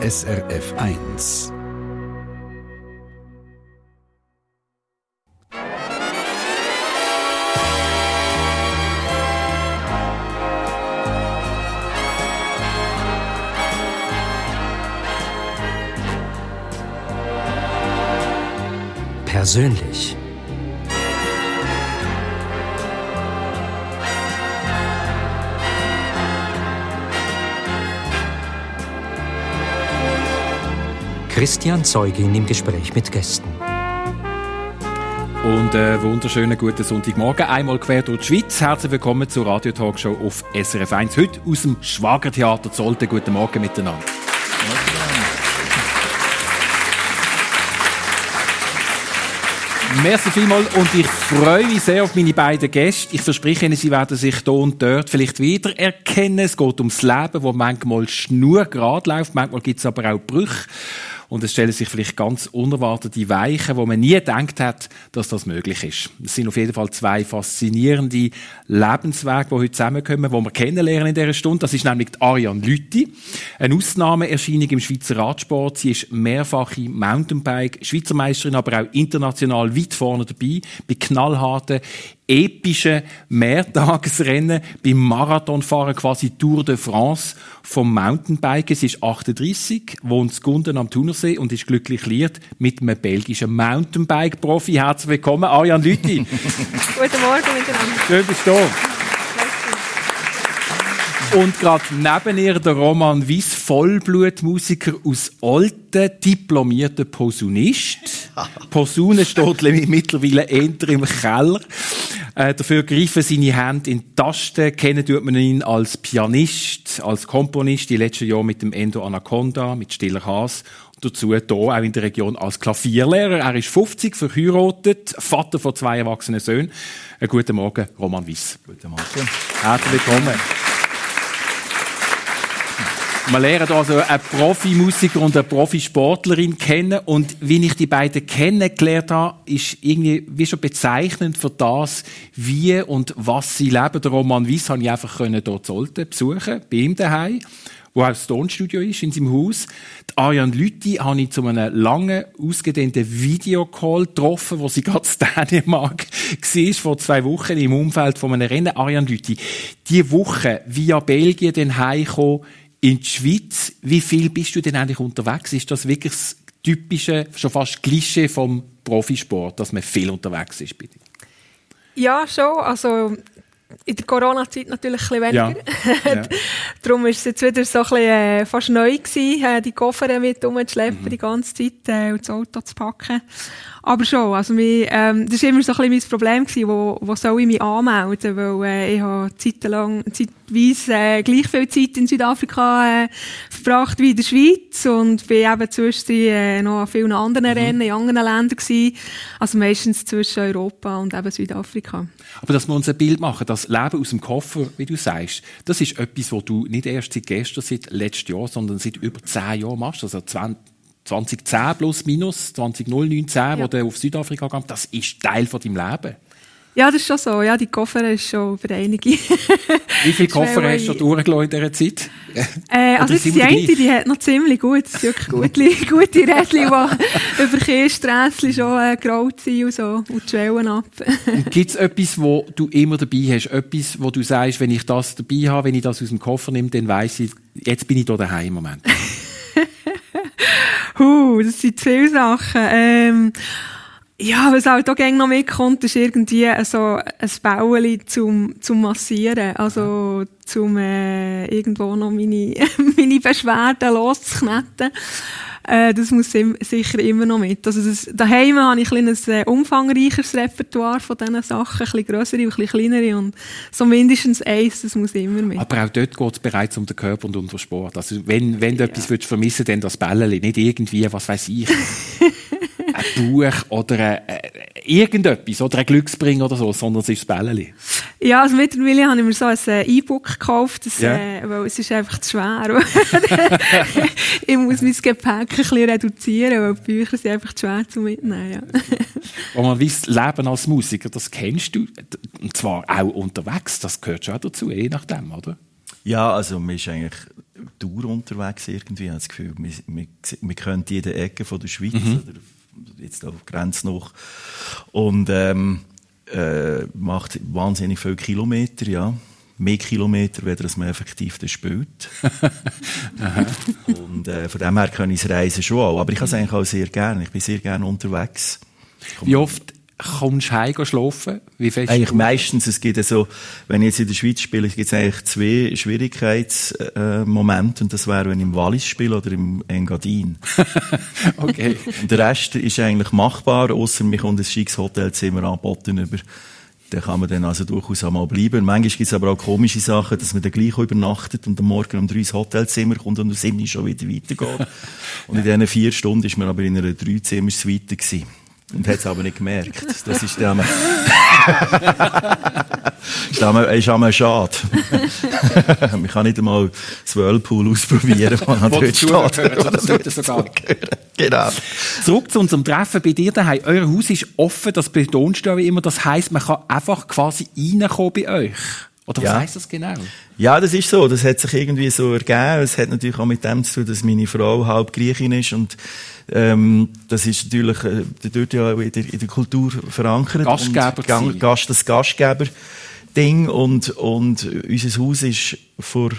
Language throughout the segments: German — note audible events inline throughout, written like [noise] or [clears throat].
SRF 1. Persönlich. Christian Zeugin im Gespräch mit Gästen. Und äh, wunderschönen guten Sonntagmorgen. Einmal quer durch die Schweiz. Herzlich willkommen zur Radio-Talkshow auf SRF 1. Heute aus dem Schwagertheater Zolte. Guten Morgen miteinander. Merci vielmals und ich freue mich sehr auf meine beiden Gäste. Ich verspreche Ihnen, Sie werden sich hier und dort vielleicht wieder erkennen. Es geht ums Leben, wo manchmal schnurgerade läuft, manchmal gibt es aber auch Brüche. Und es stellen sich vielleicht ganz unerwartete Weichen, wo man nie gedacht hat, dass das möglich ist. Es sind auf jeden Fall zwei faszinierende Lebenswege, die heute zusammenkommen, die wir kennenlernen in dieser Stunde. Das ist nämlich die Ariane Lütti. Eine Ausnahmeerscheinung im Schweizer Radsport. Sie ist mehrfache Mountainbike, Schweizer Meisterin, aber auch international weit vorne dabei, bei knallharten epische Mehrtagesrennen beim Marathonfahren, quasi Tour de France vom Mountainbiken. Sie ist 38, wohnt Gunden am Thunersee und ist glücklich liiert mit einem belgischen Mountainbike-Profi. Herzlich willkommen, Ariane Lüthi. [laughs] Guten Morgen miteinander. Schön, bist du da. Und gerade neben ihr der Roman Wies, Vollblutmusiker aus Olten, diplomierter Posaunist. [laughs] Posaune steht mittlerweile eher im Keller. Äh, dafür greifen seine Hände in die Tasten. Kennen tut man ihn als Pianist, als Komponist, die letzten Jahre mit dem Endo Anaconda, mit Stiller Haas. Und dazu hier auch in der Region als Klavierlehrer. Er ist 50, verheiratet, Vater von zwei erwachsenen Söhnen. Einen guten Morgen, Roman Wies. Guten Morgen. Herzlich willkommen. Wir lernen also einen Profimusiker und eine Profisportlerin kennen. Und wie ich die beiden kennengelernt habe, ist irgendwie wie schon bezeichnend für das, wie und was sie leben. Der Roman Weiss habe ich einfach dort Zolte besuchen, bei ihm daheim, wo auch das Tonstudio ist, in seinem Haus. Die Ariane Lütti habe ich zu einem langen, ausgedehnten Videocall getroffen, wo sie gerade in Dänemark war, vor zwei Wochen im Umfeld von einem Rennen. Ariane Lütti, diese Woche via Belgien den heimgekommen, in die Schweiz. Wie viel bist du denn eigentlich unterwegs? Ist das wirklich das typische, schon fast Klischee vom Profisport, dass man viel unterwegs ist? Bitte? Ja, schon. Also in der Corona-Zeit natürlich ein bisschen weniger. Ja. Ja. [laughs] Darum war es jetzt wieder so ein bisschen, äh, fast neu gewesen, äh, die Koffer mit rumzuschleppen Mhm. die ganze Zeit äh, und das Auto zu packen. Aber schon, also mich, ähm, das war immer so ein bisschen mein Problem gewesen, wo, wo soll ich mich anmelden, weil äh, ich habe zeitlang, zeitweise äh, gleich viel Zeit in Südafrika äh, verbracht wie in der Schweiz und bin eben zwischendurch äh, noch an vielen anderen Rennen in anderen Ländern gewesen, also meistens zwischen Europa und eben Südafrika. Aber dass wir uns ein Bild machen, das Leben aus dem Koffer, wie du sagst, das ist etwas, was du nicht erst seit gestern, seit letztem Jahr, sondern seit über zehn Jahren machst. Also 20, 2010 plus minus, 2019, Ja. wo du auf Südafrika kam, das ist Teil von deinem Leben. Ja, das ist schon so. Ja, die Koffer ist schon über einige. [laughs] Wie viele Koffer hast du durchgelassen in dieser Zeit? äh, also jetzt die eine, die hat noch ziemlich gut. Das sind wirklich gute, gute Rädchen, die [laughs] über Kiessträsschen schon äh, graut sind und so. Und die Schwellen ab. Und gibt es etwas, wo du immer dabei hast? Etwas, wo du sagst, wenn ich das dabei habe, wenn ich das aus dem Koffer nehme, dann weiss ich, jetzt bin ich hier daheim im Moment. [laughs] Huh, das sind zu viele Sachen. Ähm, ja, was halt auch gerne noch mitkommt, ist irgendwie so ein Bauli zum, zum Massieren. Also, zum äh, irgendwo noch meine, [laughs] meine Beschwerden loszuknetten. Äh, das muss im, sicher immer noch mit. Also das, daheim habe ich ein kleines, äh, umfangreicheres Repertoire von diesen Sachen, ein bisschen grössere und ein bisschen kleinere und so mindestens eins, das muss immer mit. Aber auch dort geht es bereits um den Körper und um den Sport. Also wenn, wenn du etwas willst vermissen dann das Bälleli. Nicht irgendwie, was weiß ich, [laughs] ein Buch oder ein, äh, irgendetwas oder ein Glücksbringer oder so, sondern es ist das Bälleli. Ja, also mittlerweile habe ich mir so ein äh, E-Book gekauft, das, Ja. äh, weil es ist einfach zu schwer. [laughs] ich muss mein Gepäck ein bisschen reduzieren, weil die Bücher sind einfach zu schwer zu mitnehmen. Ja. Und man weiss, Leben als Musiker, das kennst du. Und zwar auch unterwegs, das gehört schon auch dazu, je nachdem, oder? Ja, also man ist eigentlich Tour unterwegs irgendwie. Ich habe das Gefühl, wir, wir, wir können jede Ecke von der Schweiz Mhm. oder jetzt auf Grenze noch. Und ähm, äh, macht wahnsinnig viele Kilometer, ja. Mehr Kilometer, weder dass man effektiv das spielt. Und äh, von dem her kann ich das Reisen schon auch. Aber ich habe es eigentlich auch sehr gerne. Ich bin sehr gerne unterwegs. Wie oft kommst du heim schlafen? Wie fest? Eigentlich meistens, es gibt also, wenn ich jetzt in der Schweiz spiele, gibt es eigentlich zwei Schwierigkeitsmomente. Momente. und das wäre, wenn ich im Wallis spiele oder im Engadin. [laughs] Okay. Und der Rest ist eigentlich machbar, außer mir kommt ein schickes Hotelzimmer angeboten über. Da kann man dann also durchaus einmal bleiben. Manchmal gibt es aber auch komische Sachen, dass man dann gleich übernachtet und am Morgen um drei ins Hotelzimmer kommt und um sieben schon wieder weitergeht. [laughs] Und in diesen vier Stunden ist man aber in einer Dreizimmer-Suite gewesen. Und hat es aber nicht gemerkt. [laughs] Das ist dann [laughs] ist einmal, ist einmal schade. [laughs] Man kann nicht einmal das Whirlpool ausprobieren, wenn man Wo dort steht. Das sollte sogar. Genau. Zurück zu unserem Treffen bei dir daheim. Euer Haus ist offen, das betonst du auch immer. Das heisst, man kann einfach quasi reinkommen bei euch. Oder was Ja. heisst das genau? Ja, das ist so. Das hat sich irgendwie so ergeben. Es hat natürlich auch mit dem zu tun, dass meine Frau halb Griechin ist und ähm, das ist natürlich äh, dort ja in der, in der Kultur verankert. Gastgeber und. Gast, das Gastgeber-Ding und, und unser Haus ist vor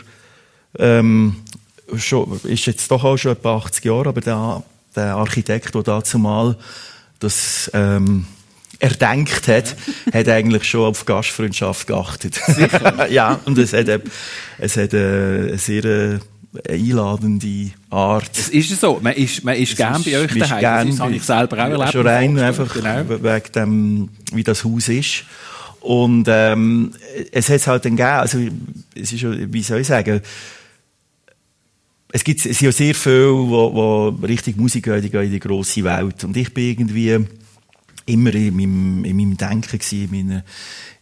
ähm, schon, ist jetzt doch auch schon etwa 80 Jahre, aber der, der Architekt, der dazu mal das ähm, erdenkt hat, [laughs] hat eigentlich schon auf Gastfreundschaft geachtet. [laughs] ja, und es hat, es hat äh, eine sehr äh, einladende Art. Es ist so. Man ist, man ist gern bei euch daheim. gern das habe ich selber auch erlebt. Schon rein Genau. einfach wegen dem, wie das Haus ist. Und ähm, es hat es halt dann gegeben, also es ist, wie soll ich sagen, es gibt es sind ja sehr viele, wo, wo richtig Musik gehen, die gehen in die grosse Welt. Und ich bin irgendwie immer in meinem, in meinem Denken in, meiner,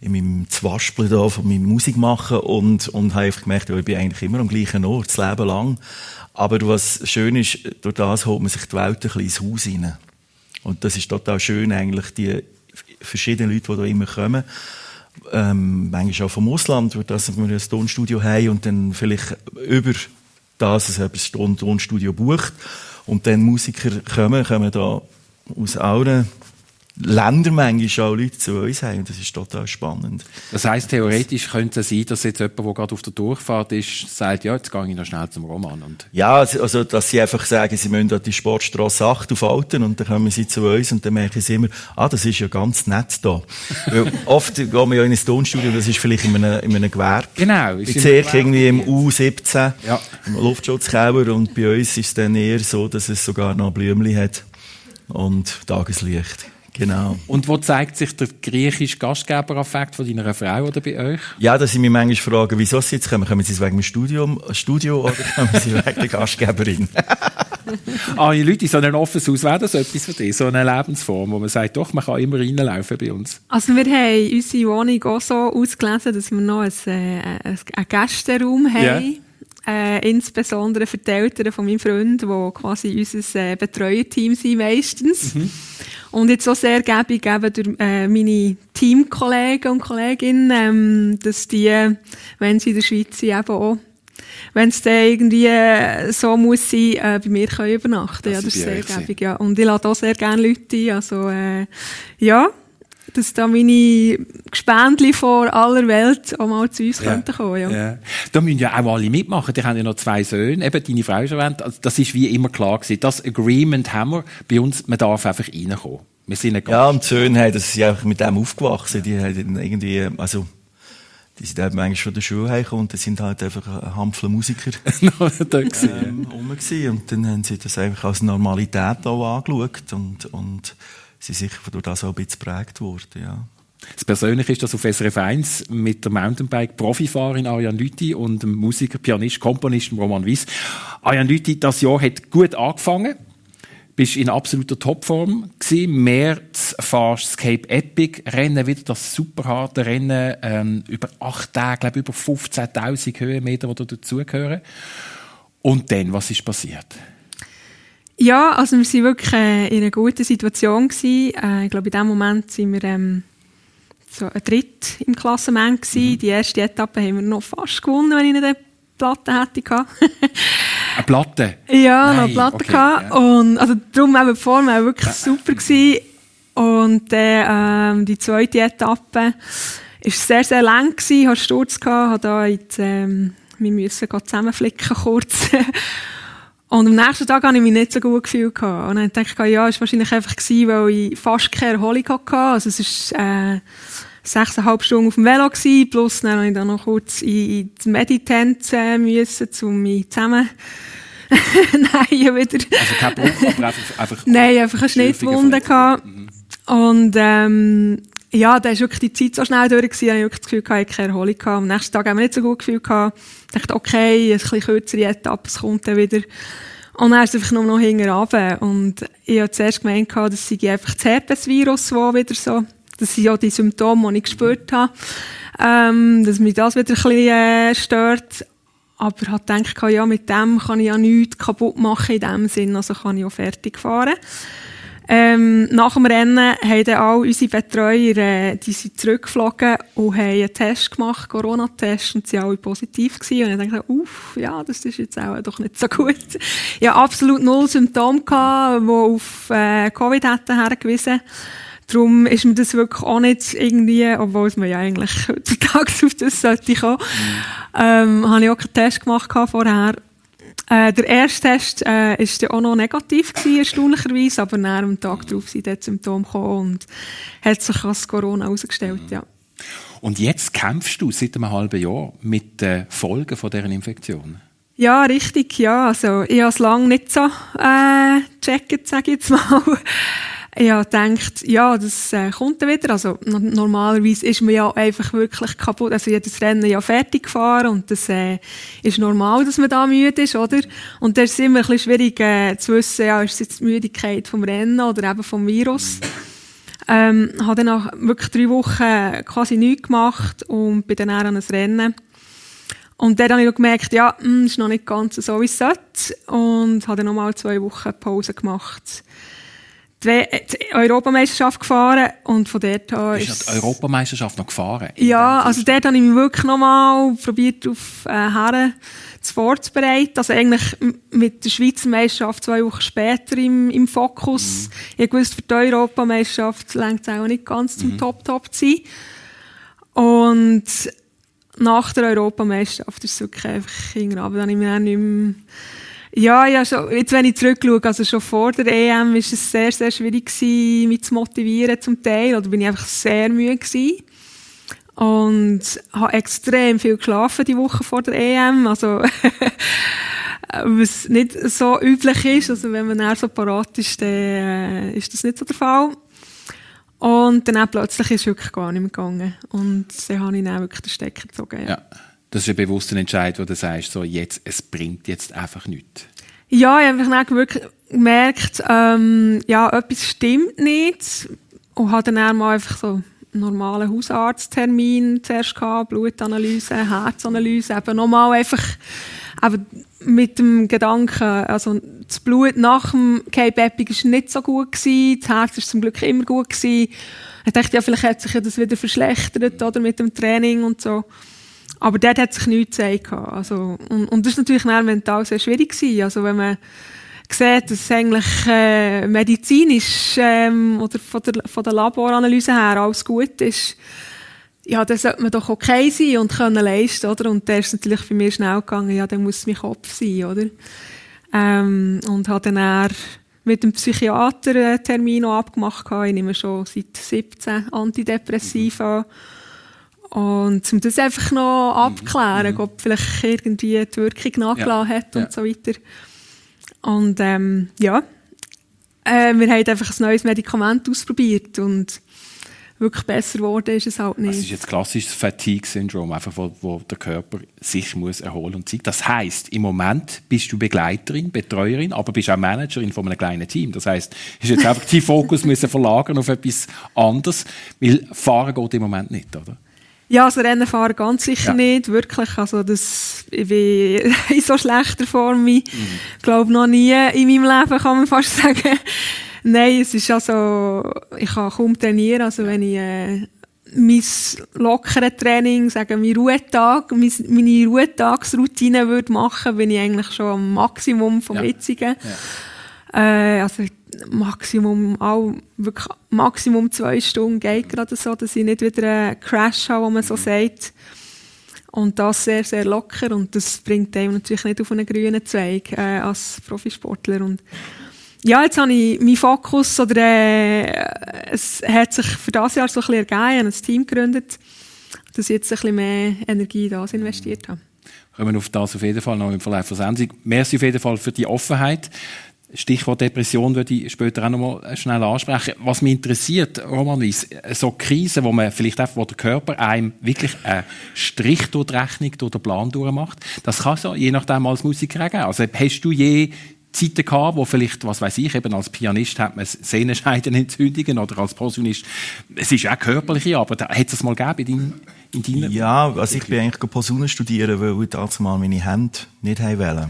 in meinem Zwaspeln da von meinem Musikmachen und, und habe einfach gemerkt, ich bin eigentlich immer am gleichen Ort, das Leben lang. Aber was schön ist, durch das holt man sich die Welt ein bisschen ins Haus rein. Und das ist total schön eigentlich, die verschiedenen Leute, die da immer kommen. Ähm, manchmal auch vom Ausland, durch das wir ein Tonstudio haben und dann vielleicht über das ein Ton- Tonstudio bucht. Und dann Musiker kommen, kommen da aus allen Ländern manchmal auch Leute zu uns haben. Und das ist total spannend. Das heisst, theoretisch könnte es sein, dass jetzt jemand, der gerade auf der Durchfahrt ist, sagt, ja, jetzt gehe ich noch schnell zum Roman. Und Ja, also, also, dass sie einfach sagen, sie müssen an die Sportstraße 8 auf Alten und dann kommen sie zu uns und dann merken sie immer, ah, das ist ja ganz nett da. [laughs] Weil oft gehen wir ja in ein Tonstudio, das ist vielleicht in einem, in einem Gewerbe. Genau, ist Ich sehe irgendwie im Gewerbe. U17, Ja. im Luftschutzkeller und bei uns ist es dann eher so, dass es sogar noch Blümchen hat und Tageslicht. Genau. Und wo zeigt sich der griechische Gastgeberaffekt von deiner Frau oder bei euch? Ja, dass ich mich manchmal frage, wieso sie jetzt kommen. Kommen sie wegen dem Studium, Studio oder kommen sie wegen der Gastgeberin? [laughs] Ah, die Leute in so einem offenes Haus, wäre das etwas für dich? So eine Lebensform, wo man sagt, doch, man kann immer reinlaufen bei uns. Also wir haben unsere Wohnung auch so ausgelesen, dass wir noch ein, äh, ein, einen Gästeraum haben. Äh, insbesondere für die Eltern von meinem Freund, die quasi unser äh, Betreuerteam sind meistens. Und jetzt auch sehr gäbig eben durch äh, meine Teamkollegen und Kolleginnen, ähm, dass die, wenn sie in der Schweiz sind, eben auch wenn es dann irgendwie äh, so muss sein, äh, bei mir können übernachten. Ja, Dass das ist sehr gäbig, ja. Und ich lade auch sehr gerne Leute ein. Also, äh, ja, dass da meine Gespendli vor aller Welt auch mal zu uns könnten kommen. Ja. Ja. Da müssen ja auch alle mitmachen. Die haben ja noch zwei Söhne. Eben, deine Frau ist erwähnt. Also, das ist wie immer klar gewesen. Das Agreement haben wir. Bei uns, man darf einfach reinkommen. Wir sind eine Ja, und die Söhne haben, das sind einfach mit dem aufgewachsen. Die haben dann irgendwie, also, die sind eben eigentlich von der Schule heimgekommen und die sind halt einfach ein Hampfler Musiker [laughs] da ähm, rum gewesen. Und dann haben sie das einfach als Normalität auch angeschaut und, und sind sicher durch das auch ein bisschen geprägt worden, ja. Das Persönliche ist, dass auf SRF 1 mit der Mountainbike-Profifahrerin Ariane Lüthi und dem Musiker, Pianist, Komponist Roman Weiss. Ariane Lüthi, das Jahr hat gut angefangen. Bist in absoluter Topform gewesen. März fahrst das Cape Epic Rennen, wieder das super harte Rennen, ähm, über acht Tage, glaube über 15.000 Höhenmeter, die da dazugehören. Und dann, was ist passiert? Ja, also wir waren wirklich äh, in einer guten Situation. Gewesen. Äh, ich glaube, in dem Moment sind wir ähm, so ein Dritt im Klassement gewesen. Die erste Etappe haben wir noch fast gewonnen, wenn ich nicht Platte hätte. Eine Platte? ja, noch Nein, eine Platte okay, ja. Und, also, darum eben die Form wirklich super gewesen. Und dann, ähm, die zweite Etappe ist sehr, sehr lang gewesen. Ich hatte Sturz gehabt, habe da die, ähm, wir müssen gerade zusammenflicken kurz. [laughs] Und am nächsten Tag hatte ich mich nicht so gut gefühlt. Und dann dachte ich, ja, es war wahrscheinlich einfach, gewesen, weil ich fast keine Erholung hatte. Also es war äh, sechseinhalb Stunden auf dem Velo, gewesen, plus dann musste ich dann noch kurz in, in die Meditenz äh, müssen, um mich zusammen... [laughs] Nein, wieder... Also kein Bruch, aber einfach... einfach Nein, einfach eine Schnittwunde gehabt. Und ähm, ja, da war wirklich die Zeit so schnell durch, gewesen, ich wirklich das Gefühl, ich hatte keine Erholung. Am nächsten Tag haben wir nicht so gut gefühlt. Gehabt. Dachte, okay, eine bisschen kürzere Etappe, es kommt dann wieder. Und dann ist einfach nur noch hinten. Und ich habe zuerst gemeint, das sei einfach das Herpesvirus, das wieder so, das sind ja die Symptome, die ich gespürt habe, ähm, dass mich das wieder ein bisschen äh, stört. Aber hat gedacht, ja, mit dem kann ich ja nichts kaputt machen in dem Sinn, also kann ich auch fertig fahren. Ähm, nach dem Rennen haben dann all unsere Betreuer, äh, die sind zurückgeflogen und haben einen Test gemacht, Corona-Test, und sie waren alle positiv gewesen. Und ich dachte, uff, ja, das ist jetzt auch doch nicht so gut. Ich hatte absolut null Symptome, gehabt, die auf äh, Covid hätten hergewiesen Darum ist mir das wirklich auch nicht irgendwie, obwohl es mir ja eigentlich [laughs] heutzutage auf das sollte kommen, ähm, habe ich auch keinen Test gemacht vorher. Äh, der erste Test äh, ist dann auch noch negativ gewesen, erstaunlicherweise, aber nach am Tag darauf sind die Symptome gekommen und hat sich als Corona herausgestellt, ja. Und jetzt kämpfst du seit einem halben Jahr mit den Folgen von dieser Infektion. Ja, richtig, ja. Also, ich habe es lange nicht so äh, gecheckt, sage ich jetzt mal. Habe gedacht, ja, das äh, kommt dann wieder. Also, no normalerweise ist man ja einfach wirklich kaputt. Also, das Rennen ja fertig gefahren und das äh, ist normal, dass man da müde ist, oder? Und da ist es immer ein bisschen schwierig äh, zu wissen, ja, ist es jetzt die Müdigkeit vom Rennen oder eben vom Virus. Ähm, habe dann nach wirklich drei Wochen quasi nichts gemacht und bin dann auch an ein Rennen. Und dann habe ich gemerkt, ja, mh, ist noch nicht ganz so, wie es sollte. Und habe dann nochmal zwei Wochen Pause gemacht. Die, die Europameisterschaft gefahren und von dort an Ist ist die Europameisterschaft noch gefahren? ja, also dort habe ich mich wirklich nochmal probiert, auf äh, Herren zu vorzubereiten. Also eigentlich mit der Schweizer Meisterschaft zwei Wochen später im, im Fokus. Ich wusste, für die Europameisterschaft längt es auch nicht ganz zum Top-Top zu sein. Und nach der Europameisterschaft ist es wirklich einfach runter. Da habe ich mir auch nicht mehr ja, ja, schon, jetzt wenn ich zurückschaue, also schon vor der EM war es sehr, sehr schwierig gewesen, mich zu motivieren zum Teil, oder bin ich einfach sehr müde gewesen. Und habe extrem viel geschlafen die Woche vor der EM, also [laughs] was nicht so üblich ist, also wenn man eher so parat ist, dann äh, ist das nicht so der Fall. Und dann plötzlich ist es wirklich gar nicht mehr gegangen. Und dann habe ich dann wirklich den Stecker gezogen. Ja. Ja. Das ist ein bewusster Entscheid, wo du sagst, so, jetzt, es bringt jetzt einfach nichts. Ja, ich habe einfach wirklich gemerkt, ähm, ja, etwas stimmt nicht. Und habe dann mal einfach so einen normalen Hausarzttermin zuerst gehabt, Blutanalyse, Herzanalyse, eben nochmal einfach, eben mit dem Gedanken, also das Blut nach dem Cape-Epic war nicht so gut gewesen, das Herz war zum Glück immer gut gewesen. Ich dachte, ja, vielleicht hat sich das wieder verschlechtert, oder, mit dem Training und so. Aber dort hat sich nichts gezeigt. Also, und, und das ist natürlich mental sehr schwierig gewesen. Also, wenn man sieht, dass eigentlich äh, medizinisch ähm, oder von der, von der Laboranalyse her alles gut ist, ja, dann sollte man doch okay sein und können leisten, oder? Und der ist natürlich bei mir schnell gegangen, ja, dann muss es mein Kopf sein, oder? Ähm, und habe dann eher mit dem Psychiater einen Termin abgemacht. Ich nehme schon seit 17 Antidepressiva. Und um das einfach noch abklären, ob vielleicht irgendwie die Wirkung nachgelassen hat und Ja. so weiter. Und ähm, ja, äh, wir haben einfach ein neues Medikament ausprobiert und wirklich besser geworden ist es halt Das ist nicht. jetzt klassisches Fatigue-Syndrom, einfach wo, wo der Körper sich muss erholen und zeigen. Das heißt, im Moment bist du Begleiterin, Betreuerin, aber bist auch Managerin von einem kleinen Team. Das heißt, ist jetzt einfach dein Fokus [laughs] müssen verlagern auf etwas anderes, weil Fahren geht im Moment nicht, oder? Ja, also Rennen fahren ganz sicher Ja. nicht, wirklich. Also das, ich bin [laughs] in so schlechter Form wie, Mhm. glaube noch nie in meinem Leben, kann man fast [laughs] sagen. Nein, es ist also, ich kann kaum trainieren, also wenn ich, äh, mein lockeres Training, sagen wir Ruhetag, meine Ruhetagsroutine würde machen, bin ich eigentlich schon am Maximum vom ja. jetzigen. Ja. Äh, also Maximum, auch, wirklich Maximum zwei Stunden geht gerade so, dass ich nicht wieder einen Crash habe, wo man so sagt. Und das sehr, sehr locker und das bringt einem natürlich nicht auf einen grünen Zweig äh, als Profisportler. Und ja, jetzt habe ich meinen Fokus, oder äh, es hat sich für das Jahr so ein bisschen ergeben, ich ein Team gegründet, dass ich jetzt ein bisschen mehr Energie in das investiert habe. Kommen wir auf das auf jeden Fall noch im Verlauf der Sendung. Merci auf jeden Fall für die Offenheit. Stichwort Depression würde ich später auch noch mal schnell ansprechen. Was mich interessiert, Roman Weiss, so Krisen, wo man vielleicht einfach, wo der Körper einem wirklich einen Strich durch die Rechnung, durch den Plan durchmacht, das kann so je nachdem als Musiker geben. Also hast du je Zeiten gehabt, wo vielleicht, was weiß ich, eben als Pianist hat man Sehnenscheidenentzündungen [laughs] oder als Posaunist, es ist auch körperliche Arbeit. Hat es mal gegeben in, dein, in deiner Ja, also ich bin eigentlich Posaune studieren, weil ich damals meine Hände nicht wollen.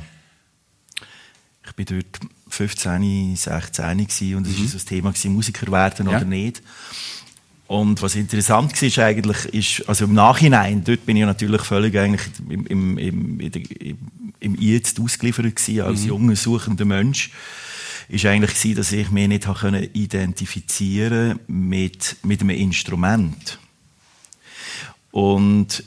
Ich bin dort 15, 16 gewesen, und es mhm. war so das Thema, gewesen, Musiker werden ja. oder nicht. Und was interessant war, ist eigentlich, ist, also im Nachhinein, dort bin ich natürlich völlig eigentlich im, im, im, im, im Jetzt ausgeliefert gewesen, als mhm. junger, suchender Mensch, ist eigentlich gewesen, dass ich mich nicht habe identifizieren mit, mit einem Instrument. Und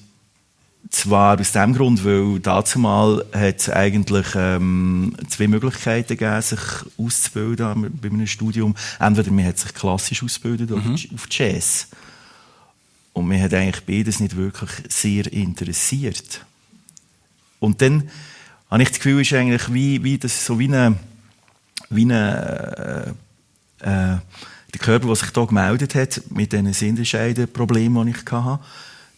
zwar aus dem Grund, weil dazu mal hat es eigentlich ähm, zwei Möglichkeiten gegeben, sich auszubilden bei einem Studium. Entweder man hat sich klassisch ausgebildet mhm. oder auf Jazz. Und mir hat eigentlich beides nicht wirklich sehr interessiert. Und dann habe ich das Gefühl, ist eigentlich wie, wie das so wie eine, wie eine äh, äh, der Körper, der sich da gemeldet hat mit diesen Sinnentscheiden-Problemen, die ich hatte,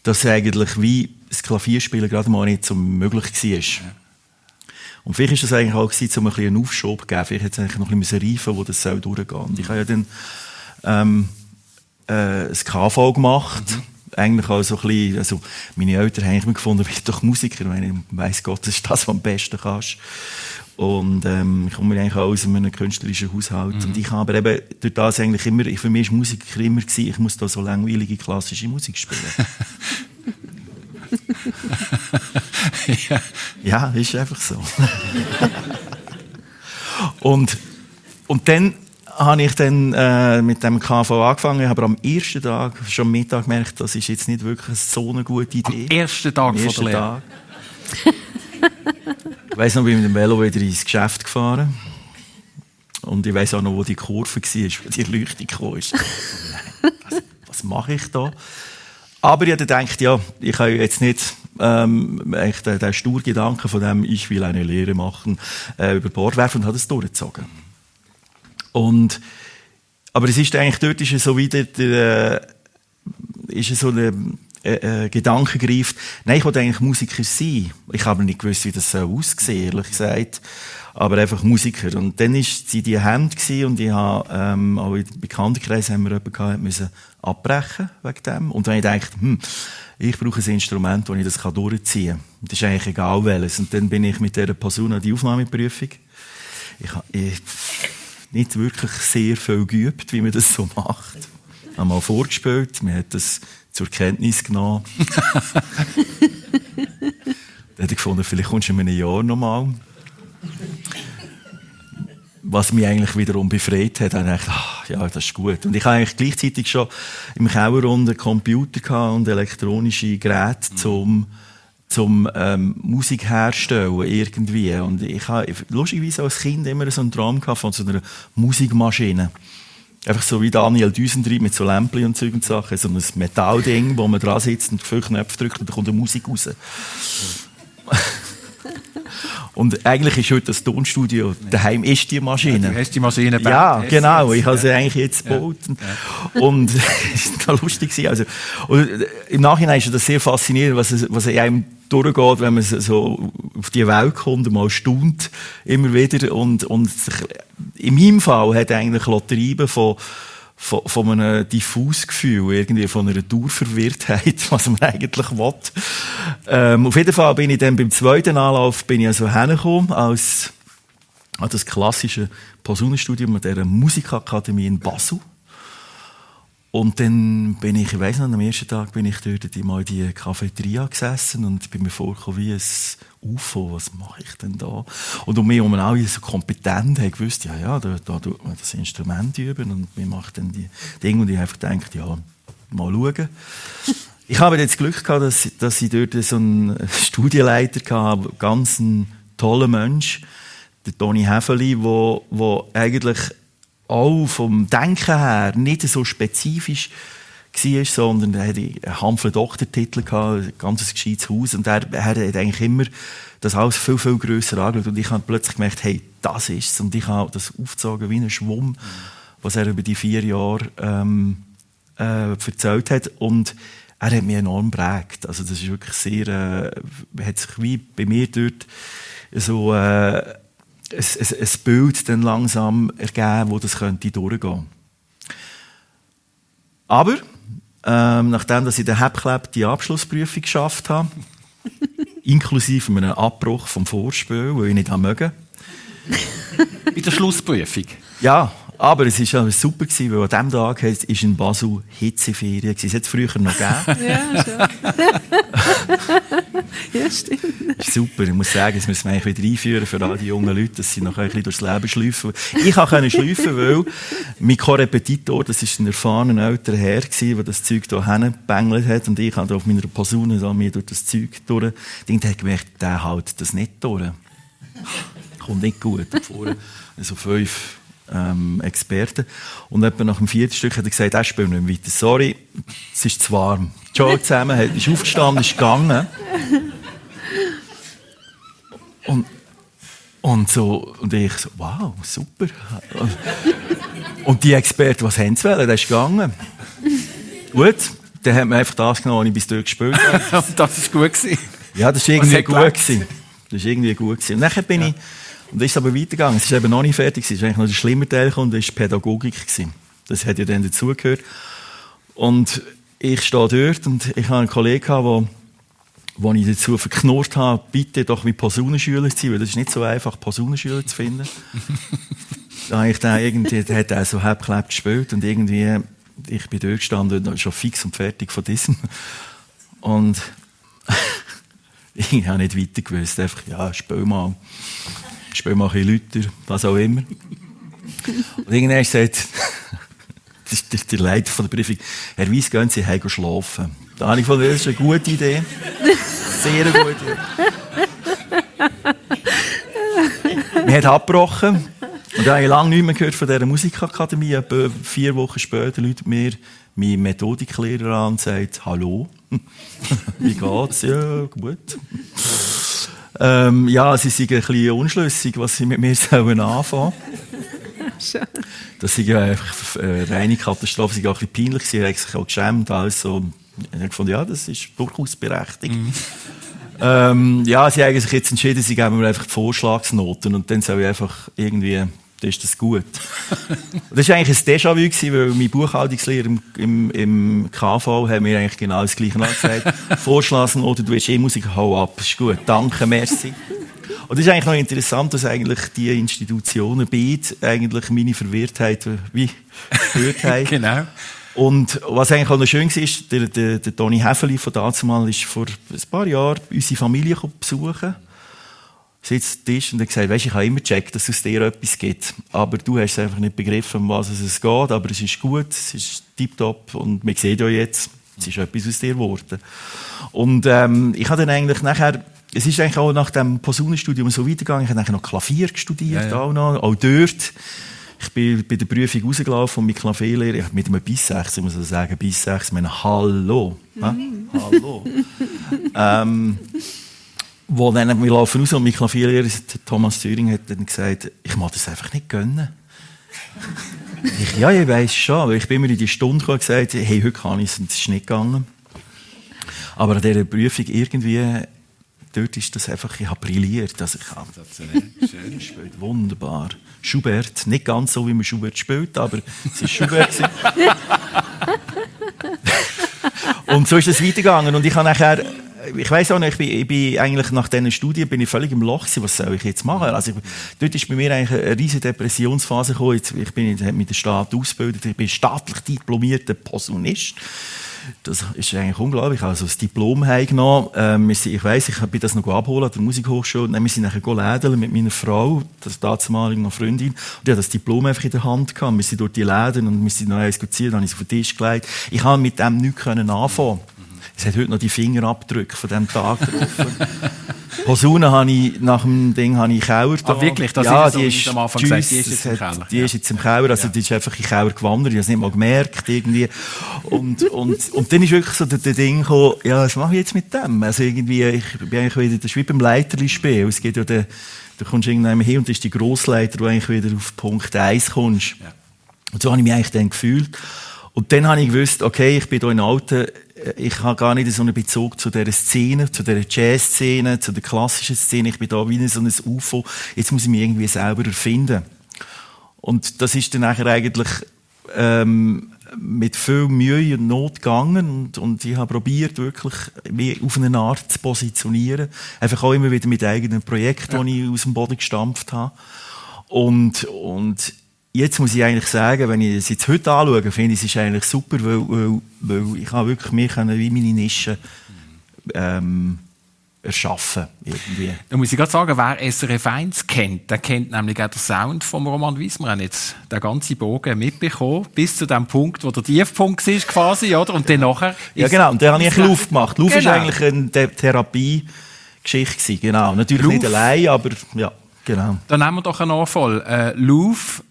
dass eigentlich wie das Klavierspielen gerade mal nicht so möglich war. Und vielleicht ist das eigentlich auch gewesen, um ein bisschen einen Aufschub zu geben. Vielleicht hat es eigentlich noch ein bisschen reifen, wo das soll durchgehen. Und ich habe ja dann, ähm, äh, das KV gemacht. Mhm. Eigentlich auch so ein bisschen, also, meine Eltern haben mich gefunden, [laughs] ich bin doch Musiker. Ich weiss Gott, das ist das, was du am besten kannst. Und, ähm, ich komme eigentlich auch aus einem künstlerischen Haushalt. Mhm. Und ich habe aber eben durch das eigentlich immer, für mich war Musiker immer gewesen, ich muss da so langweilige klassische Musik spielen. [laughs] [laughs] ja. ja, ist einfach so. [laughs] und, und dann habe ich dann äh, mit dem KV angefangen, aber am ersten Tag, schon am Mittag gemerkt, das ist jetzt nicht wirklich so eine gute Idee. Am ersten Tag am ersten von der Lehre? ich weiss noch, ich bin mit dem Velo wieder ins Geschäft gefahren. Und ich weiss auch noch, wo die Kurve war, wo die Leuchte kam. [laughs] was, was mache ich da? Aber ich gedacht, ja, ich kann jetzt nicht ähm, den, den Sturgedanken von dem, ich will eine Lehre machen, äh, über Bord werfen und habe es durchgezogen. Und, aber es ist eigentlich, dort ist es so wieder, der, äh, ist es so eine, äh, äh, Gedanke greift, nein, ich wollte eigentlich Musiker sein. Ich habe nicht gewusst, wie das aussehen, ehrlich gesagt aber einfach Musiker. Und dann war sie die Hand und ich habe, ähm, auch in Bekanntenkreisen haben wir jemanden gehabt, abbrechen wegen dem. Und habe ich gedacht, hm, ich brauche ein Instrument, wo ich das durchziehen kann. Das ist eigentlich egal welches. Und dann bin ich mit dieser Person an die Aufnahmeprüfung. Ich habe nicht wirklich sehr viel geübt, wie man das so macht. Ich habe mal vorgespielt, mir hat das zur Kenntnis genommen. [laughs] dann habe ich gefunden, vielleicht kommst du in einem Jahr nochmal was mich eigentlich wiederum befreit hat, ich gedacht, ach, ja, das ist gut. Und ich habe eigentlich gleichzeitig schon im Keller einen Computer und elektronische Geräte mhm. zum zum ähm, Musik herstellen irgendwie und ich habe lustigerweise als Kind immer so einen Traum gehabt von so einer Musikmaschine einfach so wie Daniel Düsentrieb mit so Lämpchen und Zeug und Sachen so ein Metallding wo man dran sitzt und viele Knöpfe drückt und dann kommt eine Musik raus. [laughs] Und eigentlich ist heute das Tonstudio daheim ist die Maschine. Ja, du hast die Maschine gebaut. Ja, genau. Ich habe sie eigentlich jetzt gebaut. Ja. Und [laughs] es war lustig. Also, und Im Nachhinein ist das sehr faszinierend, was, es, was einem durchgeht, wenn man so auf die Welt kommt mal staunt, immer wieder. Und, und in meinem Fall hat eigentlich Lotterien von von, von einem diffus Gefühl, irgendwie von einer Dauerverwirrtheit, [laughs] was man eigentlich will. Ähm, auf jeden Fall bin ich dann beim zweiten Anlauf bin ich also hergekommen als an das klassische Posaunenstudium an dieser Musikakademie in Basel. Und dann bin ich, ich weiss noch, am ersten Tag bin ich dort mal in die Cafeteria gesessen und bin mir vorgekommen wie ein UFO, was mache ich denn da? Und um mich herum alle so kompetent haben gewusst, ja, ja, da, da tut man das Instrument üben und wir machen dann die Dinge und ich einfach gedacht, ja, mal schauen. Ich habe jetzt Glück gehabt, dass, dass ich dort so einen Studienleiter hatte, ganz ein toller Mensch, der Toni Häfeli, wo, wo eigentlich auch vom Denken her nicht so spezifisch war, sondern er hatte einen Hampfler Doktortitel, ein ganz gescheites Haus. Und er, er hat eigentlich immer das alles viel, viel grösser angeschaut. Und ich habe plötzlich gemerkt, hey, das ist es und ich habe das aufgezogen wie ein Schwamm, was er über die vier Jahre ähm, äh, erzählt hat. Und er hat mich enorm geprägt. Also das ist wirklich sehr, äh, hat sich wie bei mir dort so äh, ein, ein, ein Bild dann langsam ergeben, wo das könnte durchgehen. Aber ähm, nachdem dass ich den Hebkleb die Abschlussprüfung geschafft habe, [laughs] inklusive einem Abbruch vom Vorspiel, weil ich nicht mögen. [laughs] Bei der Schlussprüfung? Ja, aber es war super, gewesen, weil an diesem Tag war in Basel Hitzeferien. Es hat es früher noch gegeben. ja, schon. [laughs] [laughs] ja, stimmt. Super, ich muss sagen, das müssen wir eigentlich wieder einführen für all die jungen Leute, dass sie noch ein bisschen durchs Leben schleifen. Ich konnte schleifen, weil mein Co-Repetitor, das war ein erfahrener älterer Herr, der das Zeug hier hingebängelt hat und ich habe auf meiner Posaune so mir durch das Zeug durch. Ich habe gemerkt, der hält das nicht durch. Kommt nicht gut. Vorne so fünf ähm, Experten. Und etwa nach dem vierten Stück hat er gesagt, er spielt nicht mehr weiter. Sorry, es ist zu warm. Joe zusammen hat, ist aufgestanden, ist gegangen. Und, und, so, und ich so, wow, super. Und die Experten, was haben sie wollen? Der ist gegangen. Gut, dann hat man einfach das genommen, was ich bis dort gespielt habe. [laughs] das war gut. Gewesen. Ja, das war irgendwie gut. Gewesen. Das war irgendwie gut. Gewesen. Und dann bin ja. ich und dann ist es aber weitergegangen. Es ist eben noch nicht fertig. Es ist eigentlich noch der schlimme Teil gekommen, das war Pädagogik. Gewesen. Das hat ja dann dazugehört. Und ich stehe dort und ich habe einen Kollegen gehabt, wo, ich dazu verknurrt habe, bitte doch mit Posaunenschüler zu sein, weil das ist nicht so einfach, Posaunenschüler zu finden. [laughs] da habe ich dann irgendwie, der hat auch so halbklebt gespielt und irgendwie, ich bin dort gestanden, schon fix und fertig von diesem. Und [laughs] ich habe nicht weiter gewusst, einfach, ja, spiel mal spiel mal ein Leute, was auch immer. Und irgendwann sagt [laughs] das ist der Leiter von der Prüfung, Herr Weiss, gehen Sie heim schlafen. Da habe ich gefunden, das ist eine gute Idee. Sehr gute Idee. Wir haben abgebrochen. Und da habe ich lange nicht mehr gehört von dieser Musikakademie. Etwa vier Wochen später läutet mir mein Methodiklehrer an und sagt, hallo, [laughs] wie geht's? Ja, gut. Ähm, ja, sie sind ein bisschen unschlüssig, was sie mit mir [laughs] sollen anfangen sollen. Das ist ja einfach eine reine Katastrophe. Sie war auch ein bisschen peinlich, sie haben sich auch geschämt. Also, ich habe gefunden, ja, das ist durchaus berechtigt. Mhm. Ähm, ja, sie haben sich jetzt entschieden, sie geben mir einfach die Vorschlagsnoten und dann soll ich einfach irgendwie dann ist das gut. [laughs] das war eigentlich ein Déjà-vu, weil mein Buchhaltungslehrer im, im, im KV hat mir eigentlich genau das Gleiche gesagt. [laughs] Vorschlagen oder du willst eh Musik, hau ab, ist gut, danke, merci. Und es ist eigentlich noch interessant, dass eigentlich die Institutionen beide eigentlich meine Verwirrtheit wie gehört [laughs] haben. genau. Und was eigentlich auch noch schön war, ist, der, der, der Toni Häfeli von dazumal ist vor ein paar Jahren unsere Familie besuchen sitzt Tisch und hat gesagt, weißt, ich habe immer gecheckt, dass es dir etwas gibt. Aber du hast einfach nicht begriffen, um was es geht. Aber es ist gut, es ist tiptop und man sieht ja jetzt, es ist etwas aus dir geworden. Und ähm, ich habe dann eigentlich nachher, es ist eigentlich auch nach dem Posaunenstudium so weitergegangen, ich habe nachher noch Klavier studiert, ja, ja. auch noch, auch dort. Ich bin bei der Prüfung rausgelaufen und mit Klavierlehrer, mit einem bis 6, ich muss also sagen, bis 6, ich meine, hallo. Mhm. Hallo. [laughs] ähm, wo dann, wir laufen raus und mein Klavierlehrer, Thomas Thüring, hat dann gesagt, ich mag das einfach nicht gönnen. ich, ja, ich weiss schon, weil ich bin mir in die Stunde gekommen und gesagt, hey, heute kann ich es, und es ist nicht gegangen. Aber an dieser Prüfung irgendwie, dort ist das einfach, ich habe brilliert. Also ich habe schön gespielt, wunderbar. Schubert, nicht ganz so, wie man Schubert spielt, aber es ist Schubert. [laughs] und so ist es weitergegangen und ich habe nachher ich weiß auch nicht, ich bin, ich bin eigentlich nach diesen Studien bin ich völlig im Loch gewesen, was soll ich jetzt machen? Also ich, dort ist bei mir eigentlich eine riesige Depressionsphase gekommen. Jetzt, ich bin mit der Staat ausgebildet, ich bin staatlich diplomierter Posaunist. Das ist eigentlich unglaublich. Also das Diplom heimgenommen. Ähm, ich weiss, ich bin das noch abholen an der Musikhochschule. Dann wir sind nachher lädeln mit meiner Frau, das damals noch Freundin. Und hat das Diplom einfach in der Hand gehabt. Wir sind durch die Läden und wir sind noch eins gezielt, dann habe ich es auf den Tisch gelegt. Ich konnte mit dem nichts anfangen. Es hat heute noch die Fingerabdrücke von diesem Tag drauf. [laughs] Posaune habe ich nach dem Ding habe ich Keller da. Ah, wirklich? Das ja, ist so, die ist, am Anfang gesagt, die ist jetzt im Keller. Die ist jetzt im Keller, also ja. die ist einfach in den Keller gewandert, ich habe es nicht mal gemerkt irgendwie. Und, und, und dann ist wirklich so der, der Ding gekommen, ja, was mache ich jetzt mit dem? Also irgendwie, ich bin eigentlich wieder, das ist wie beim Leiterli-Spiel, es geht ja der, da kommst du irgendwann hin und das ist die Grossleiter, wo eigentlich wieder auf Punkt 1 kommst. Ja. Und so habe ich mich eigentlich dann gefühlt. Und dann habe ich gewusst, okay, ich bin hier in Alten, ich habe gar nicht so einen Bezug zu dieser Szene, zu dieser Jazz-Szene, zu der klassischen Szene. Ich bin da wie so ein UFO. Jetzt muss ich mich irgendwie selber erfinden. Und das ist dann nachher eigentlich ähm, mit viel Mühe und Not gegangen und, und ich habe probiert wirklich mich auf eine Art zu positionieren. Einfach auch immer wieder mit eigenen Projekten, ja. die ich aus dem Boden gestampft habe. Und, und jetzt muss ich eigentlich sagen, wenn ich es jetzt heute anschaue, finde ich es ist eigentlich super, weil, weil, weil ich habe wirklich mich wie meine Nische ähm, erschaffen irgendwie. Da muss ich gerade sagen, wer SRF 1 kennt, der kennt nämlich auch den Sound von Roman Wies. Wir haben jetzt den ganzen Bogen mitbekommen, bis zu dem Punkt, wo der Tiefpunkt ist quasi, oder? Und dann nachher... Ja genau, und dann habe ich Luft gemacht. Luft genau. ist eigentlich eine Therapie-Geschichte genau. Natürlich Luf. nicht allein, aber ja, genau. Dann nehmen wir doch einen Anfall. Äh, Louvre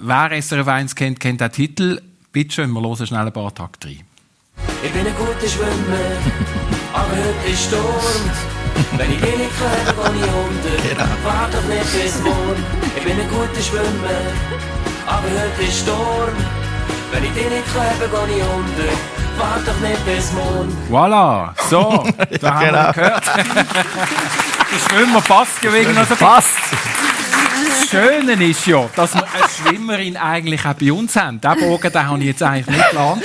Wer SRF 1 kennt, kennt den Titel. Bitte schön, wir hören schnell ein paar Tage rein. Ich bin ein guter Schwimmer, [laughs] aber heute ist Sturm. Wenn ich nicht höre, gehe ich unter. Genau. Warte doch nicht bis morgen. Ich bin ein guter Schwimmer, aber heute ist Sturm. Wenn ich dich nicht höre, gehe ich unter. Warte doch nicht bis morgen. Voilà, so, [laughs] da haben genau. wir gehört. [laughs] Der Schwimmer passt gewesen. Also passt. Schöne ist ja, dass wir eine Schwimmerin eigentlich auch bei uns haben. Den Bogen den habe ich jetzt eigentlich nicht geplant.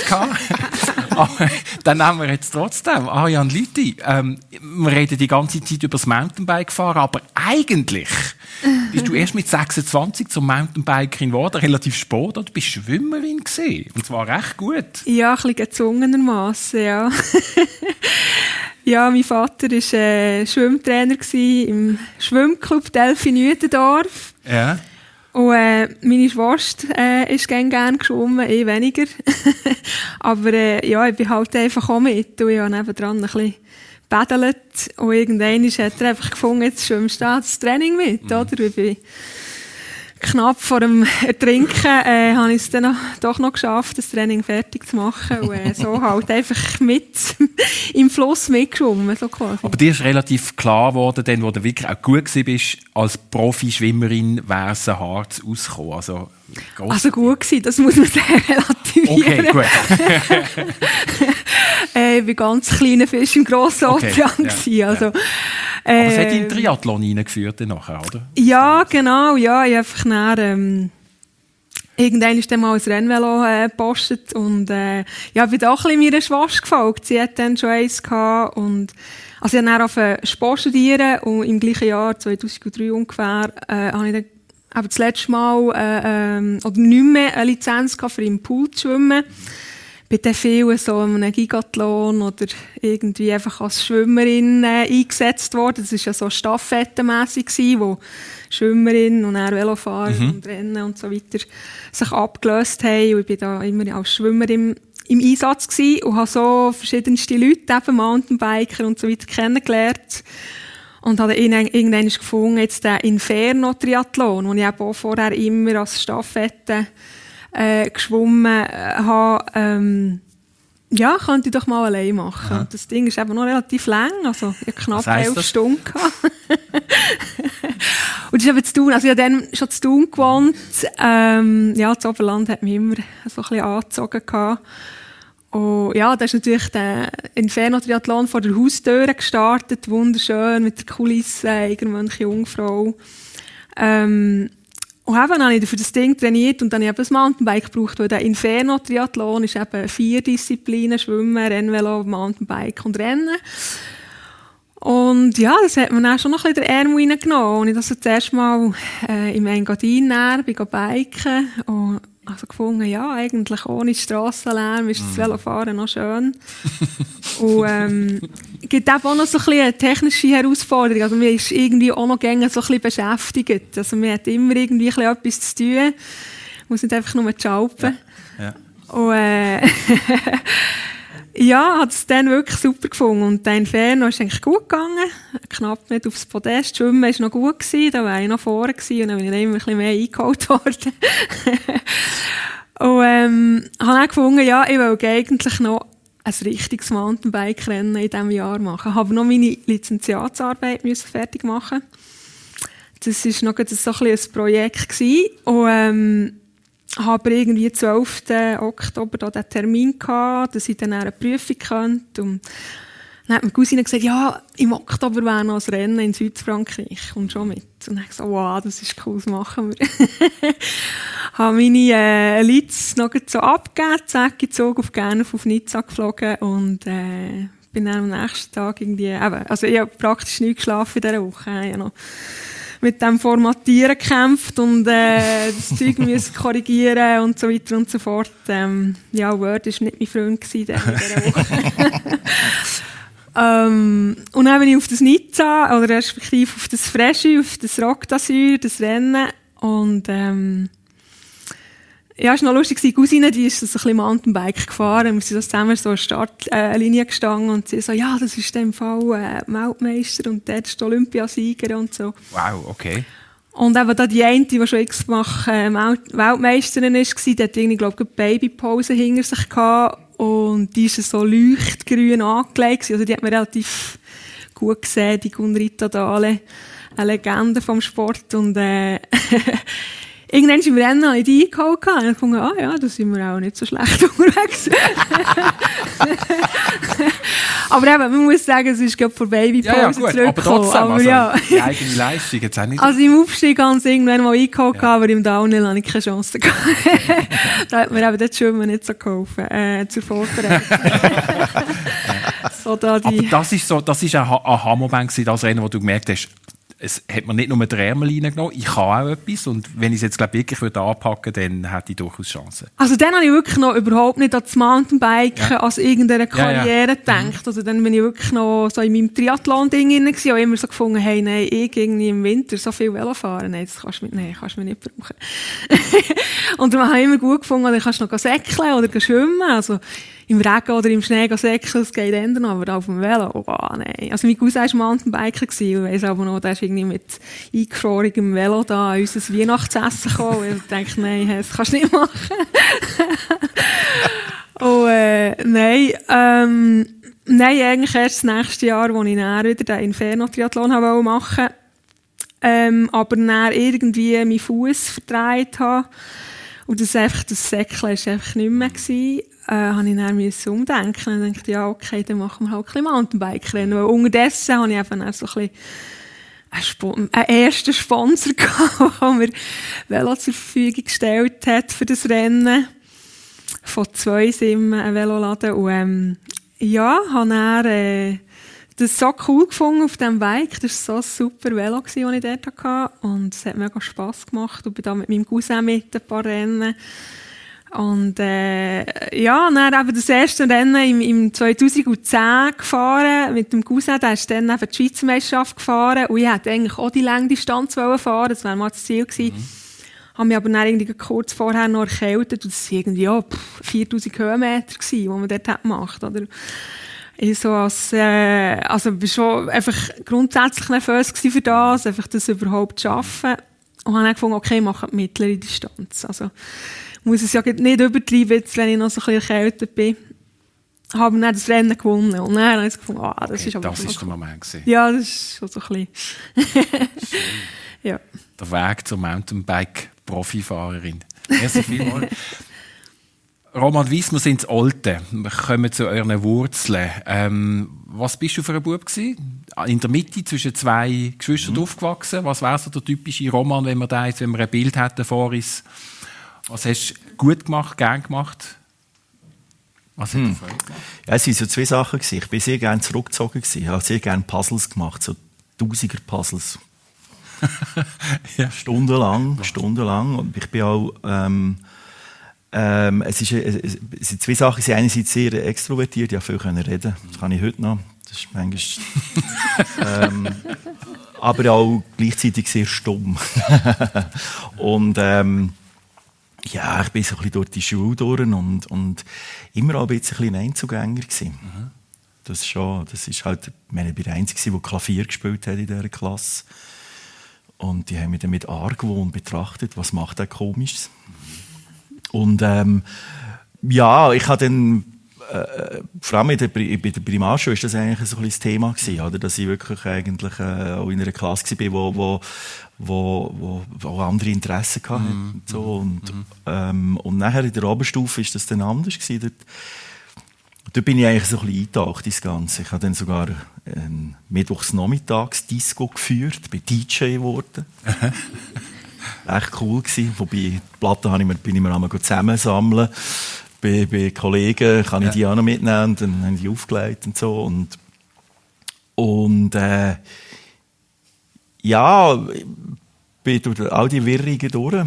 [laughs] Dann nehmen wir jetzt trotzdem. Ariane Lüthi, ähm, wir reden die ganze Zeit über das Mountainbike fahren, aber eigentlich bist du erst mit 26 zum Mountainbikerin geworden, relativ spät, oder? Du bist Schwimmerin gesehen und zwar recht gut. Ja, ein bisschen gezwungenermaßen, ja. [laughs] ja, mein Vater war äh, Schwimmtrainer im Schwimmclub Delphi Nütendorf. Ja. Und äh, meine Schwester äh, ist gerne gern geschwommen, eh weniger. [laughs] Aber äh, ja, ich bin halt einfach auch mit. Und ich habe nebenan ein bisschen pedelt. Und irgendwann hat er einfach gefunden, jetzt schwimmst du das Training mit, mhm. oder? Ich bin knapp vor dem Ertrinken äh, habe ich es dann doch noch geschafft, das Training fertig zu machen und äh, so halt einfach mit [laughs] im Fluss mitgeschwommen, so. Aber dir ist relativ klar geworden, denn, wo du wirklich auch gut bist, als Profischwimmerin wäre es ein Harz ausgekommen. Also, also gut gewesen, das muss man [laughs] sehr relativieren. Okay, gut. [laughs] äh, ich war ganz kleiner Fisch im grossen Ozean. Okay, ja, also, ja. Aber es hat in den ähm, Triathlon reingeführt nachher, oder? Ja, genau. Ja, ich einfach nach, ähm, Irgendwann ist dann mal ein Rennvelo äh, gepostet und äh, ja, bin auch ein bisschen meiner Schwester gefolgt. Sie hat dann schon eins gehabt und also ich habe dann angefangen Sport studieren und im gleichen Jahr, 2003 ungefähr, äh, habe ich dann eben das letzte Mal äh, ähm, oder nicht mehr eine Lizenz gehabt, für im Pool zu schwimmen bin dann viel so einem Gigathlon oder irgendwie einfach als Schwimmerin äh, eingesetzt worden. Das war ja so staffettenmässig, wo Schwimmerin und dann Velofahrer mhm. und Rennen und so weiter sich abgelöst haben. Und ich bin da immer als Schwimmerin im Einsatz gewesen und habe so verschiedenste Leute, eben Mountainbiker und so weiter kennengelernt. Und habe irgendwann gefunden, jetzt den Inferno-Triathlon, den ich auch vorher immer als Staffette äh, geschwommen äh, habe, ähm, ja, könnte ich doch mal allein machen. Aha. Das Ding ist eben noch relativ lang, also ich knapp elf Stunden [laughs] Und das ist eben zu tun, also ich habe dann schon zu tun gewohnt. Ähm, ja, das Oberland hat mich immer so ein bisschen angezogen gehabt. Und ja, da ist natürlich der Inferno-Triathlon vor der Haustür gestartet, wunderschön, mit der Kulisse, Eigermönche Jungfrau. Ähm, und eben habe ich für das Ding trainiert und dann habe ich eben ein Mountainbike gebraucht, weil der Inferno-Triathlon ist eben vier Disziplinen, Schwimmen, Rennvelo, Mountainbike und Rennen. Und ja, das hat mir dann schon noch ein bisschen den Ärmel reingenommen. Und ich das erste Mal äh, im Engadin näher bin biken und also gefunden, ja, eigentlich ohne Strassenlärm ist das Velofahren noch schön. und ähm, gibt auch noch so ein bisschen eine technische Herausforderung. Also man ist irgendwie auch noch gerne so ein bisschen beschäftigt. Also man hat immer irgendwie ein bisschen etwas zu tun. Man muss nicht einfach nur schalpen. Ja. Und äh, [laughs] ja, hat es dann wirklich super gefunden. Und der Inferno ist eigentlich gut gegangen. Knapp nicht aufs Podest. Schwimmen war noch gut, gewesen, da war ich noch vorne gewesen, und dann bin ich immer ein bisschen mehr eingeholt [laughs] worden. und ähm, habe dann gefunden, ja, ich will eigentlich noch ein richtiges Mountainbike-Rennen in diesem Jahr machen. Ich habe noch meine Lizenziatsarbeit müssen fertig machen. Das war noch so ein, ein Projekt. Gewesen. Und ähm, habe irgendwie 12. Oktober da den Termin gehabt, dass ich dann eine Prüfung könnte. Und dann hat meine Cousine gesagt, ja, im Oktober wäre noch ein Rennen in Südfrankreich. Komm schon mit. Und dann habe ich gesagt, wow, das ist cool, das machen wir. [laughs] habe meine äh, Leads noch so abgegeben, zack, gezogen auf Genf, auf Nizza geflogen und äh, bin dann am nächsten Tag irgendwie, eben, also ich habe praktisch nicht geschlafen in dieser Woche. Ich habe noch mit dem Formatieren gekämpft und äh, das Zeug [laughs] müssen korrigieren und so weiter und so fort. Ähm, ja, Word war nicht mein Freund gewesen in dieser Woche. [laughs] ähm, und dann bin ich auf das Nizza, oder respektive auf das Fresche, auf das Rock d'Azur, das Rennen und ähm, ja, es war noch lustig. Die Cousine, die ist so ein bisschen Mountainbike gefahren. Wir sind zusammen so eine Startlinie äh, gestanden und sie so, ja, das ist in dem Fall äh, Weltmeister und der ist Olympiasieger und so. Wow, okay. Und eben da die eine, die schon x-fach äh, Weltmeisterin ist, die hat irgendwie, glaube ich, Babypause hinter sich gehabt und die ist so leuchtgrün angelegt. Also die hat man relativ gut gesehen, die Gunrita Dale, eine Legende vom Sport und äh, [laughs] irgendwann im Rennen habe ich die eingeholt und ich dachte, ah ja, da sind wir auch nicht so schlecht [laughs] unterwegs. aber eben, man muss sagen, es ist gerade vor Babypause ja, ja, gut, aber trotzdem, aber, also, ja. die eigene Leistung jetzt auch nicht. Also im Aufstieg haben sie irgendwann mal eingeholt, ja. aber im Downhill habe ich keine Chance gehabt. [laughs] da hat mir eben das Schwimmen nicht so geholfen, äh, zur Vorbereitung. [laughs] so, da die... Aber das ist so, das ist ein Aha-Moment das Rennen, wo du gemerkt hast, es hat mir nicht nur Ärmel reingenommen, ich kann auch etwas und wenn ich es jetzt glaub, wirklich würde anpacken würde, dann hätte ich durchaus Chancen. Also dann habe ich wirklich noch überhaupt nicht an das Mountainbiken ja. als irgendeine Karriere ja, ja. gedacht. Mhm. Also dann bin ich wirklich noch so in meinem Triathlon-Ding drin und immer so gefunden, hey, nein, ich irgendwie im Winter so viel Velo fahren, nein, das kannst du, nein, kannst du mir nicht brauchen. [laughs] und dann habe ich immer gut gefunden, dann kannst du noch säckeln oder schwimmen, also im Regen oder im Schnee säckeln, das geht ändern, aber auf dem Velo, oh nein. Also mein Cousin war Mountainbiker gewesen, ich weiss aber noch, der ist irgendwie mit eingefrorenem Velo da an unser Weihnachtsessen gekommen und ich dachte, nein, das kannst du nicht machen. [laughs] und äh, nein, ähm, nein, eigentlich erst das nächste Jahr, wo ich dann wieder den Inferno-Triathlon machen wollte, ähm, aber dann irgendwie meinen Fuß verdreht habe. Und das, einfach, das Säckchen war einfach nicht mehr. Gewesen äh, habe ich dann müssen umdenken und dachte, ja, okay, dann machen wir halt ein bisschen Mountainbike-Rennen. Weil unterdessen habe ich eben auch so ein bisschen einen ersten Sponsor [laughs] gehabt, der mir Velo zur Verfügung gestellt hat für das Rennen. Von zwei Simmen, ein Veloladen. Und, ähm, ja, habe dann, äh, das so cool gefunden auf diesem Bike. Das war so super Velo, das ich dort hatte. Und es hat mega Spass gemacht. Und bin da mit meinem Cousin mit ein paar Rennen und äh, ja, dann eben das erste Rennen im, im 2010 gefahren mit dem Cousin, der ist dann eben die Schweizer Meisterschaft gefahren und ich hätte eigentlich auch die Längdistanz fahren das wäre mal das Ziel gewesen. Mhm. Habe mich aber dann irgendwie kurz vorher noch erkältet und das waren irgendwie ja, 4000 Höhenmeter, gewesen, die man dort gemacht oder ich so als, äh, also war schon einfach grundsätzlich nervös für das, einfach das überhaupt zu schaffen. Und habe dann gefunden, okay, ich mache die mittlere Distanz. Also, muss es ja nicht übertreiben, jetzt, wenn ich noch so ein bisschen erkältet bin. Haben dann das Rennen gewonnen. Und dann habe ich gefunden, ah, das okay, ist aber Das ist der Moment gewesen. Ja, das ist schon so ein bisschen. [laughs] ja. Der Weg zur Mountainbike-Profifahrerin. Merci vielmals. [laughs] Roman Weiss, wir sind Alte. Wir kommen zu euren Wurzeln. Ähm, was bist du für ein Bub gewesen? In der Mitte zwischen zwei Geschwistern mhm. aufgewachsen. Was wäre so der typische Roman, wenn wir da jetzt, wenn wir ein Bild hätten vor uns? Was hast du gut gemacht, gern gemacht? Was hat Freude gemacht? Ja, es waren so zwei Sachen. Gewesen. Ich bin sehr gerne zurückgezogen. Gewesen. Ich habe sehr gerne Puzzles gemacht, so tausiger Puzzles. [laughs] Ja. Stundenlang, stundenlang. Und ich bin auch, ähm, ähm, es, ist, es, sind zwei Sachen. Sie sind einerseits sehr extrovertiert, ja, viel können reden. Das kann ich heute noch. Das ist manchmal, [laughs] ähm, aber auch gleichzeitig sehr stumm. [laughs] und, ähm, ja, ich bin so ein bisschen durch die Schule durch und, und immer auch ein bisschen ein Einzugänger gewesen. Das ist schon, das ist halt, ich meine, ich bin der Einzige, der Klavier gespielt hat in dieser Klasse. Und die haben mich dann mit Argwohn betrachtet, was macht der komisches. Und ähm, ja, ich habe dann, äh, vor allem in der, Pri- bei der Primarschule ist das eigentlich so ein das Thema gewesen, oder? dass ich wirklich eigentlich äh, auch in einer Klasse war, wo, wo, wo, wo, andere Interessen hatte. Und, so. und, ähm, und nachher in der Oberstufe ist das dann anders gewesen. Dort, dort bin ich eigentlich so ein bisschen eingetaucht ins Ganze. Ich habe dann sogar ein Mittwochsnachmittags-Disco geführt, bin DJ geworden. [laughs] Echt cool gewesen. Wobei, die Platten habe ich mir, bin ich mir einmal zusammensammeln. Bei, bei Kollegen kann ich die auch noch mitnehmen und dann haben die aufgelegt und so. Und, und äh, ja, ich bin durch all die Wirrungen durch.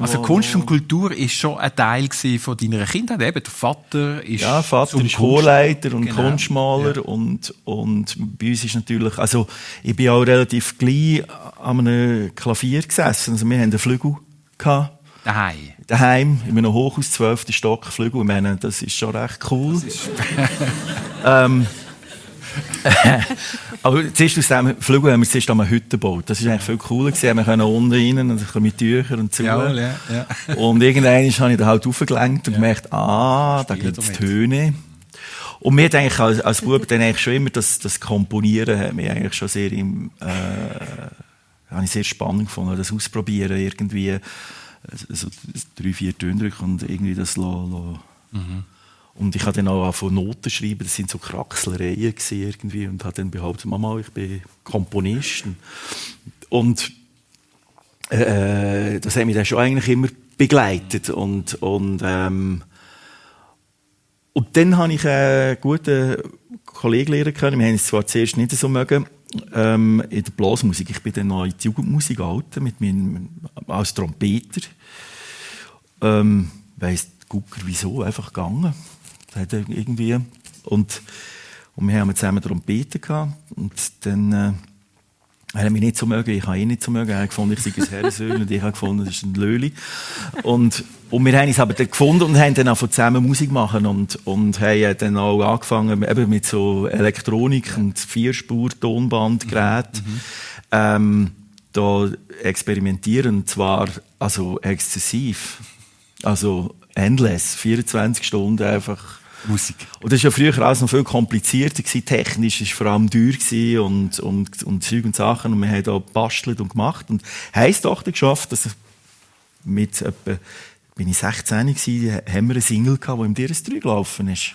Also Kunst und Kultur ist schon ein Teil von deiner Kindheit. Eben, der Vater ist Ja, Vater Chorleiter und Genau. Kunstmaler Ja. und, und bei uns ist natürlich, also ich bin auch relativ gleich an einem Klavier gesessen, also wir haben einen Flügel gehabt, Daheim. daheim, in einem Hochhaus, 12. Stock Flügel, ich meine, das ist schon recht cool. [laughs] ähm, [laughs] aber zuerst aus diesem Flügel haben wir zuerst einmal Hütte gebaut. Das ist eigentlich viel cooler gewesen. Wir können unten rein und mit Tüchern und so. Jawohl, ja, ja. [laughs] Und irgendwann habe ich da halt aufgelenkt und gemerkt, ah, da gibt es. Töne. Und mir hat eigentlich als, als Bub dann eigentlich schon immer das, das Komponieren hat mich eigentlich schon sehr im, äh, habe ich sehr spannend gefunden, das ausprobieren irgendwie, so drei, vier Töne drücken und irgendwie das lo, lo. Und ich habe dann auch von Noten schreiben, das sind so Kraxlereien irgendwie und habe dann behauptet, Mama, ich bin Komponist. Und äh, das hat mich dann schon eigentlich immer begleitet und und ähm, und dann habe ich einen guten Kollegen lernen können. Wir haben es zwar zuerst nicht so mögen, ähm, in der Blasmusik. Ich bin dann noch in die Jugendmusik gehalten, mit meinem, als Trompeter. Ähm, weiss Gucker wieso, einfach gegangen. Das hat irgendwie, und, und wir haben zusammen Trompeten gehabt. Und dann, äh, er hat mich nicht so mögen, ich habe ihn nicht so mögen. Er hat gefunden, ich sei ein Herrensöhn und ich habe gefunden, das ist ein Löli. Und, und wir haben uns aber dann gefunden und haben dann auch zusammen Musik machen und, und haben dann auch angefangen eben mit so Elektronik und Vierspur-Tonbandgerät ähm, da experimentieren. Und zwar also exzessiv. Also endless. 24 Stunden einfach. Musik. Und das war ja früher alles noch viel komplizierter gewesen. Technisch war es vor allem teuer gewesen und, und, und Zeug und Sachen. Und wir haben da gebastelt und gemacht. Und haben es doch geschafft, dass ich mit etwa, bin ich 16 gewesen, haben wir eine Single gehabt, die im DRS 3 gelaufen ist.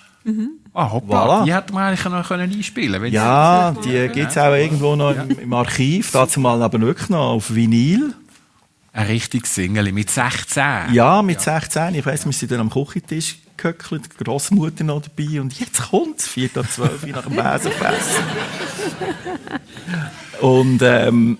Ah, hoppla, Voilà. die hätte man eigentlich noch können einspielen können. Ja, die gibt's auch irgendwo noch im, im Archiv. Dazu mal aber wirklich noch auf Vinyl. Ein richtiges Single mit 16. Ja, mit 16. Ich weiss, wir sind dann am Küchentisch gehöckelt, die Grossmutter noch dabei und jetzt kommt's, 4 ab 12 Uhr nach dem Besenfressen. [laughs] und ähm,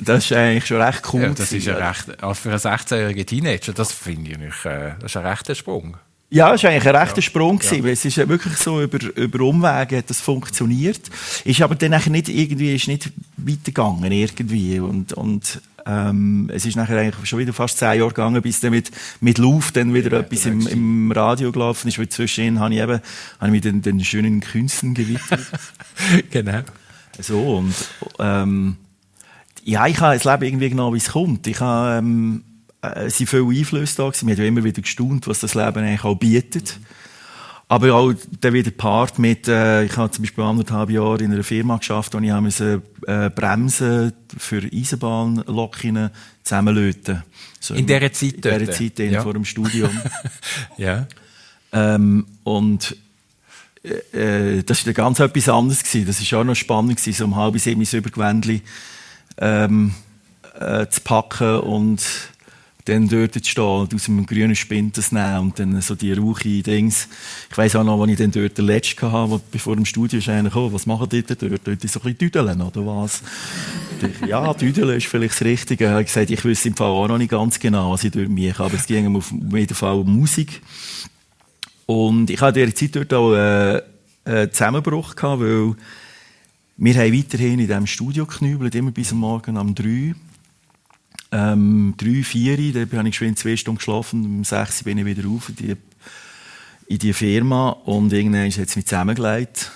das ist eigentlich schon recht cool. Ja, das ist ein recht, also für einen 16-jährigen Teenager, das finde ich nicht, äh, das ist ein rechter Sprung. Ja, es war eigentlich ein rechter Sprung. gewesen, weil Es ist ja wirklich so, über, über Umwege hat das funktioniert. Ist aber dann nicht irgendwie, ist nicht weitergegangen irgendwie. Und, und, ähm, es ist nachher eigentlich schon wieder fast zehn Jahre gegangen, bis dann mit, mit Luft dann wieder etwas im, im Radio gelaufen ist. Weil zwischendrin habe ich eben, habe ich mich den, den schönen Künsten gewidmet. [laughs] genau. So, und, ähm, ja, ich habe das Leben irgendwie genommen, wie es kommt. Ich habe, ähm, äh, es sind viele Einflüsse da gewesen. Wir haben ja immer wieder gestaunt, was das Leben eigentlich auch bietet. Aber auch dann wieder Part mit, äh, ich habe zum Beispiel anderthalb Jahre in einer Firma geschafft, wo ich habe müssen, äh, Bremsen für Eisenbahnlokinnen zusammenlöten. So In dieser Zeit In dieser? Zeit Ja. vor dem Studium. [laughs] Ja. Ähm, und äh, äh, das war ganz etwas anderes. Gewesen. Das war auch noch spannend, gewesen, so um halb sieben mein Übergewändli ähm, äh, zu packen und dann dort zu stehen und aus einem grünen Spind das nehmen und dann so die rauchige Dings. Ich weiss auch noch, als ich dann dort den letzten hatte, bevor im Studio ist einer gekommen, was machen die dort? Dort so ein bisschen düdeln, oder was? Ja, düdeln ist vielleicht das Richtige. Ich habe gesagt, ich wüsste im Fall auch noch nicht ganz genau, was ich dort mache, aber es ging auf jeden Fall um Musik. Und ich hatte in dieser Zeit dort auch äh, einen Zusammenbruch gehabt, weil wir haben weiterhin in diesem Studio geknübelt, immer bis am Morgen um drei. Ähm, drei, vier, da habe ich schon zwei Stunden geschlafen, um sechs bin ich wieder auf in die, in die Firma und irgendwann ist es mich zusammengelegt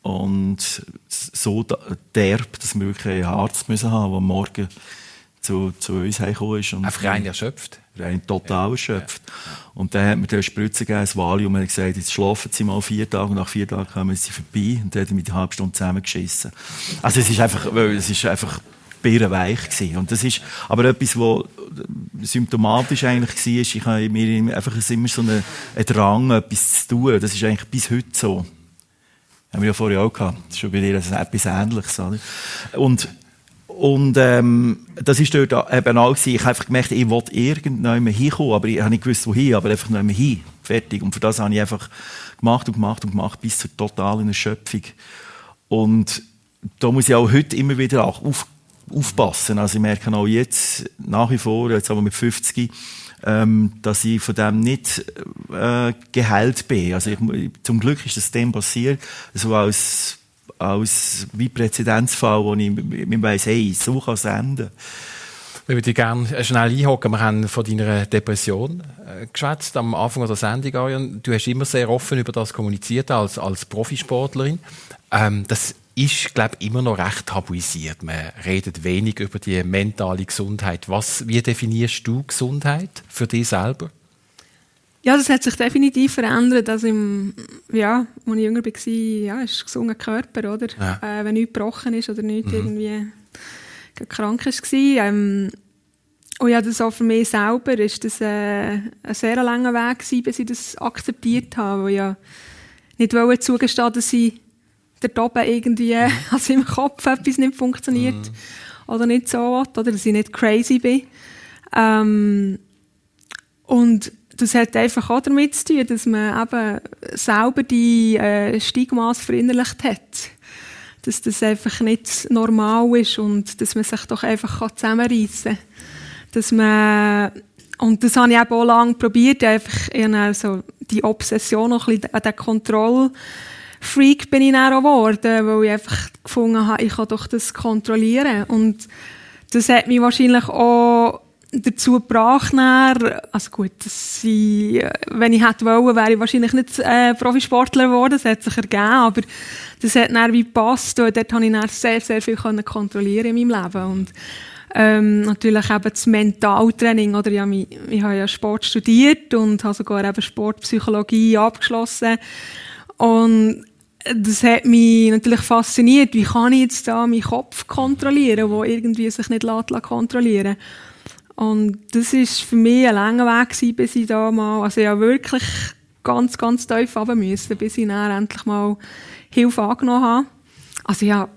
und so derb, dass wir wirklich einen Arzt müssen haben, der Morgen zu, zu uns hergekommen ist. Und Einfach rein erschöpft? Rein total erschöpft. Und dann hat mir der Spritze gegeben, das Valium, und hat gesagt, jetzt schlafen Sie mal vier Tage, und nach vier Tagen kommen Sie vorbei. Und dann hat er mich eine halbe Stunde zusammengeschissen. Also es ist einfach, es ist einfach bärenweich gewesen. Und das ist aber etwas, was symptomatisch eigentlich war, ich habe mir einfach immer so einen, einen Drang, etwas zu tun. Das ist eigentlich bis heute so. Haben wir ja vorher auch gehabt. Das ist schon bei dir etwas Ähnliches. Oder? Und und ähm, das ist dort eben auch gewesen. Ich habe einfach gemerkt, ich wollte irgendwann hinkommen, aber ich habe nicht gewusst, wohin, aber einfach nicht mehr hin. Fertig. Und für das habe ich einfach gemacht und gemacht und gemacht, bis zur totalen Erschöpfung. Und da muss ich auch heute immer wieder auch auf, aufpassen. Also ich merke auch jetzt, nach wie vor, jetzt aber mit 50, ähm, dass ich von dem nicht äh, geheilt bin. Also ich, zum Glück ist das dem passiert, so als als wie Präzedenzfall, wo ich mir weiss, hey, so kann es enden. Ich würde gerne schnell einhocken. Wir haben von deiner Depression äh, geschwätzt am Anfang der Sendung, Arian. Du hast immer sehr offen über das kommuniziert als, als Profisportlerin. Ähm, das ist, glaube ich, immer noch recht tabuisiert. Man redet wenig über die mentale Gesundheit. Was, wie definierst du Gesundheit für dich selber? Ja, das hat sich definitiv verändert. Also im, ja, als ich jünger war, ja, ist ein gesunder Körper, oder? Ja. Äh, wenn nichts gebrochen ist oder nichts mhm. irgendwie krank war. Ähm, und ja, das auch für mich selber ist das äh, ein sehr langer Weg gewesen, bis ich das akzeptiert habe, weil ja nicht wollte zugestehen, dass ich dort oben irgendwie, mhm. [laughs] also im Kopf etwas nicht funktioniert mhm. oder nicht so, oder dass ich nicht crazy bin. Ähm, und das hat einfach auch damit zu tun, dass man eben selber die äh, Stigmas verinnerlicht hat. Dass das einfach nicht normal ist und dass man sich doch einfach zusammenreissen kann. Dass man, und das habe ich eben auch lange probiert, einfach also die Obsession noch ein bisschen an den Kontrollfreak bin ich dann auch geworden, weil ich einfach gefunden habe, ich kann doch das kontrollieren. Und das hat mich wahrscheinlich auch dazu gebracht, also gut, dass ich, wenn ich hätte wollen, wäre ich wahrscheinlich nicht äh, Profisportler geworden, das hat sich ergeben, aber das hat dann wie gepasst und dort konnte ich dann sehr, sehr viel kontrollieren in meinem Leben und ähm, natürlich eben das Mentaltraining, oder? Ja, ich, ich habe ja Sport studiert und habe sogar eben Sportpsychologie abgeschlossen und das hat mich natürlich fasziniert. Wie kann ich jetzt da meinen Kopf kontrollieren, wo irgendwie sich nicht kontrollieren lässt? Und das war für mich ein langer Weg gewesen, bis ich da mal, also ja wirklich ganz, ganz tief runter musste, bis ich dann endlich mal Hilfe angenommen habe. Also ja,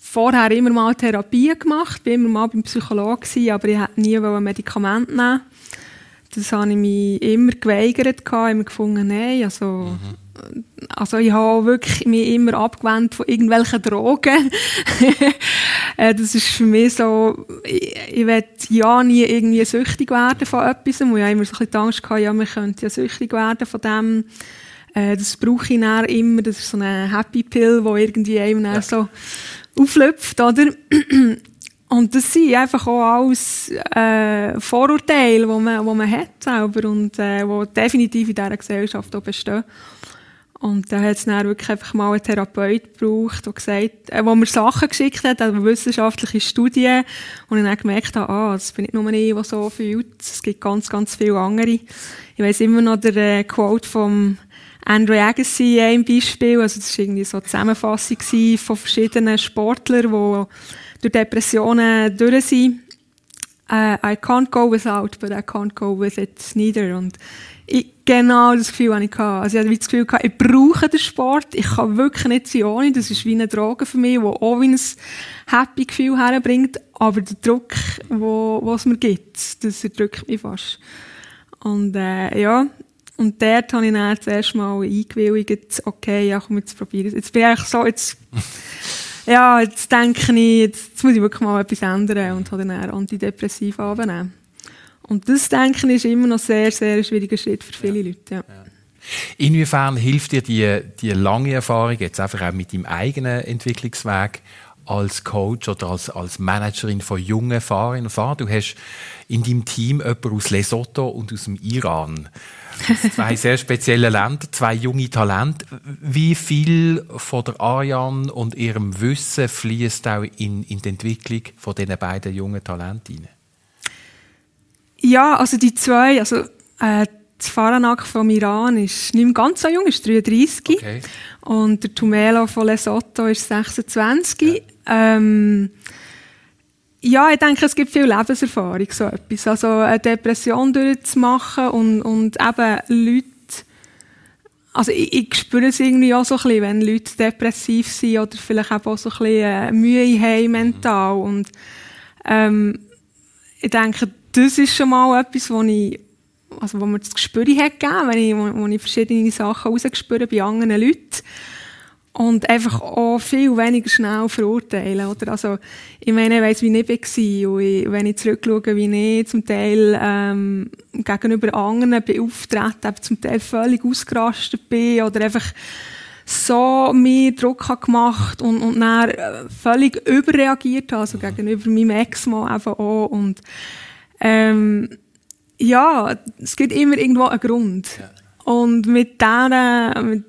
vorher immer mal Therapie gemacht, bin immer mal beim Psychologen gewesen, aber ich wollte nie ein Medikament nehmen. Das habe ich mich immer geweigert, immer gefunden, nein, also mhm also ich habe wirklich mich immer abgewendet von irgendwelchen Drogen. [laughs] Äh, das ist für mich so, ich, ich will ja nie irgendwie süchtig werden von etwas, ich immer so ein bisschen Angst hatte, ja, man könnte ja süchtig werden von dem. Äh, das brauche ich dann immer, das ist so eine Happy Pill, die irgendwie einem ja. so auflöpft, oder? [clears throat] Und das sind einfach auch alles äh, Vorurteile, die man, die man hat selber und äh, die definitiv in dieser Gesellschaft auch bestehen. Und da hat es dann wirklich einfach mal einen Therapeut gebraucht, der gesagt, äh, wo mir Sachen geschickt hat, also wissenschaftliche Studien, und ich dann gemerkt habe, ah, das bin nicht nur ich, der so fühlt, es gibt ganz, ganz viele andere. Ich weiss immer noch der äh, Quote vom Andrew Agassi ein Beispiel, also das war irgendwie so eine Zusammenfassung von verschiedenen Sportlern, die durch Depressionen durch sind. äh, I can't go without, but I can't go with it neither. Und ich, genau das Gefühl hatte ich. Also ich hatte das Gefühl, ich brauche den Sport. Ich kann wirklich nicht sein ohne. Das ist wie eine Droge für mich, die auch wie ein happy Gefühl herbringt. Aber der Druck, was es mir gibt, das erdrückt mich fast. Und äh, ja, und dort habe ich dann zuerst mal eingewilligt, okay, ja, komm, jetzt probieren. Jetzt bin ich so, jetzt, ja, jetzt denke ich, jetzt, jetzt muss ich wirklich mal etwas ändern und habe dann Antidepressiv abnehmen. Und das, denke ich, ist immer noch sehr, sehr schwieriger Schritt für viele ja. Leute. Ja. Inwiefern hilft dir die, die lange Erfahrung jetzt einfach auch mit deinem eigenen Entwicklungsweg als Coach oder als, als Managerin von jungen Fahrerinnen und Fahrern? Du hast in deinem Team jemanden aus Lesotho und aus dem Iran. zwei sehr spezielle Länder, zwei junge Talente. Wie viel von der Ariane und ihrem Wissen fließt auch in, in die Entwicklung von diesen beiden jungen Talenten ja, also die zwei, also äh, das Faranak vom Iran ist nicht mehr ganz so jung, ist 33. Okay. Und der Tumelo von Lesotho ist 26. Ja. Ähm, ja, ich denke, es gibt viel Lebenserfahrung, so etwas. Also eine Depression durchzumachen und, und eben Leute, also ich, ich spüre es irgendwie auch so ein bisschen, wenn Leute depressiv sind oder vielleicht auch so ein bisschen äh, Mühe haben mental. Und ähm, ich denke, das ist schon mal etwas, wo ich, also wo mir das Gespür hat gegeben, wenn ich, wo, wo ich verschiedene Sachen rausgespürt bei anderen Leuten. Und einfach auch viel weniger schnell verurteilen, oder? Also, ich meine, ich weiss, wie ich war. Und ich, wenn ich zurückschaue, wie ich zum Teil, ähm, gegenüber anderen bin auftreten, zum Teil völlig ausgerastet bin, oder einfach, so mir Druck habe gemacht und, und dann völlig überreagiert habe, also gegenüber meinem Ex-Mann einfach auch. Und, ähm, ja, es gibt immer irgendwo einen Grund. Ja. Und mit dieser mit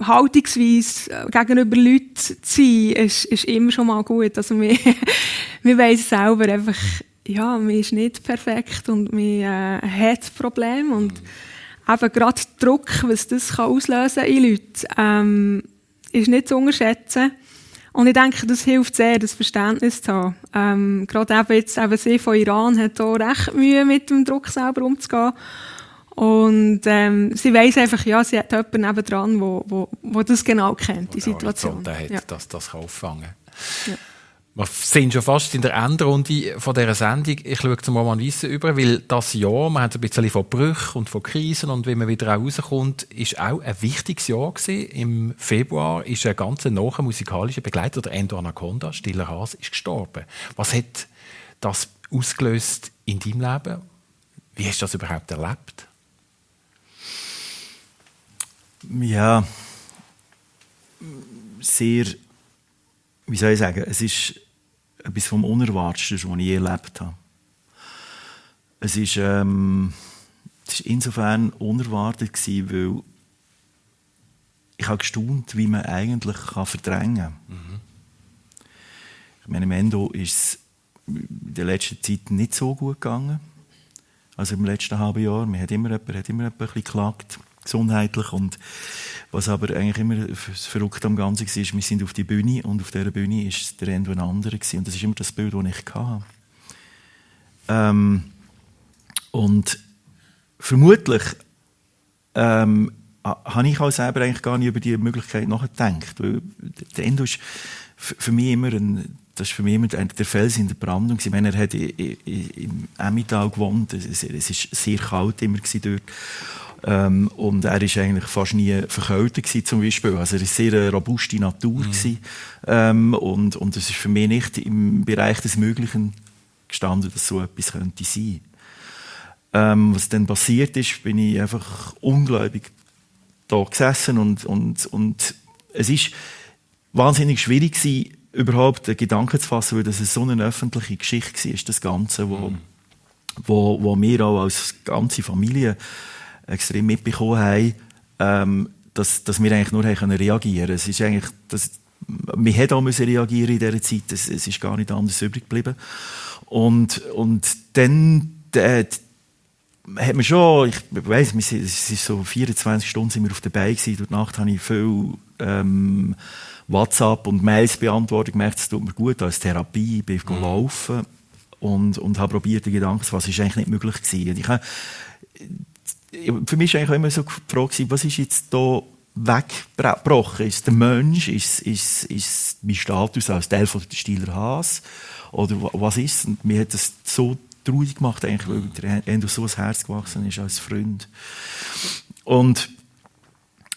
Haltungsweise äh, gegenüber Leuten zu sein, ist, ist immer schon mal gut. Also wir, [laughs] wir wissen selber einfach, ja, man ist nicht perfekt und man äh, hat Probleme und mhm. eben gerade Druck, was das kann auslösen in Leuten, ähm, ist nicht zu unterschätzen. Und ich denke, das hilft sehr, das Verständnis zu haben. Ähm, gerade eben jetzt, eben sie von Iran hat auch recht Mühe, mit dem Druck selber umzugehen. Und ähm, sie weiß einfach, ja, sie hat jemanden nebendran, wo, wo, wo das genau kennt, die Situation. Der hat, ja. das kann auffangen ja. Wir sind schon fast in der Endrunde von dieser Sendung. Ich schaue zum Roman Wissen über, weil das Jahr, wir haben ein bisschen von Brüchen und von Krisen und wie man wieder rauskommt, ist auch ein wichtiges Jahr gewesen. Im Februar ist ein ganz neuer musikalischer Begleiter, der Endo Anaconda, Stiller Haas, ist gestorben. Was hat das ausgelöst in deinem Leben? Wie hast du das überhaupt erlebt? Ja, sehr, wie soll ich sagen, es ist etwas vom Unerwartetsten, was ich je erlebt habe. Es ist, ähm, es ist insofern unerwartet gewesen, weil ich habe gestaunt, wie man eigentlich kann verdrängen kann. Mhm. Ich meine, Mendo ist es in der letzten Zeit nicht so gut gegangen. Also im letzten halben Jahr. Man hat immer jemand, hat immer jemand ein bisschen geklagt gesundheitlich. Und was aber eigentlich immer verrückt am Ganzen war, ist, wir sind auf die Bühne und auf dieser Bühne ist der Endo ein anderer gewesen. Und das ist immer das Bild, das ich hatte. Ähm, und vermutlich ähm, habe ich auch selber eigentlich gar nicht über diese Möglichkeit nachgedacht. Weil der Endo ist für mich immer ein, das ist für mich immer der Fels in der Brandung. Ich meine, er hat im Emmental gewohnt. Es war sehr kalt immer dort. Ähm, und er ist eigentlich fast nie verkältet gewesen, zum Beispiel. Also er ist sehr eine robuste Natur mhm. ähm, und und es ist für mich nicht im Bereich des Möglichen gestanden, dass so etwas könnte sein. Ähm, was dann passiert ist, bin ich einfach ungläubig da gesessen und und und es ist wahnsinnig schwierig gewesen, überhaupt den Gedanken zu fassen, weil das so eine öffentliche Geschichte war, das Ganze, wo, mhm. wo, wo wir auch als ganze Familie extrem mitbekommen haben, ähm, dass, dass wir eigentlich nur haben reagieren Es ist eigentlich, das, wir hätten auch müssen reagieren in dieser Zeit, es, es ist gar nicht anders übrig geblieben. Und, und dann äh, hat man schon, ich weiss, es ist so 24 Stunden sind wir auf der Beine gewesen, durch die Nacht habe ich viel ähm, WhatsApp und Mails beantwortet, gemerkt, es tut mir gut als Therapie, ich bin mhm. laufen und, und habe probiert, die Gedanken. Das ist eigentlich nicht möglich gewesen. Ich habe, für mich war eigentlich immer so die Frage, was ist jetzt da weggebrochen? Ist der Mensch, ist, ist, ist mein Status als Teil von der Stiller Haas? Oder was ist Und mir hat das so traurig gemacht, eigentlich, weil der Endo so ein Herz gewachsen ist als Freund. Und,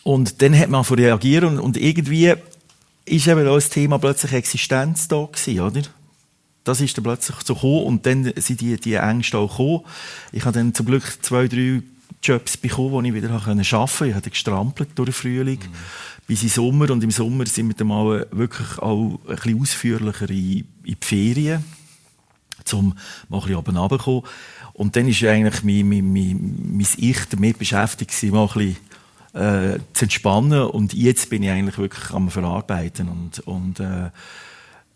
und dann hat man reagiert und, und irgendwie ist eben auch das Thema plötzlich Existenz da gewesen, oder? Das ist dann plötzlich so gekommen und dann sind die, die Ängste auch gekommen. Ich habe dann zum Glück zwei, drei Jobs bekommen, die ich wieder arbeiten konnte. Ich habe gestrampelt durch den Frühling mhm. bis im Sommer und im Sommer sind wir dann mal wirklich auch ein bisschen ausführlicher in, in die Ferien, um mal ein bisschen oben runterzukommen. Und dann ist eigentlich mein, mein, mein, mein Ich damit beschäftigt, mal ein bisschen äh, zu entspannen. Und jetzt bin ich eigentlich wirklich am Verarbeiten. Und, und äh,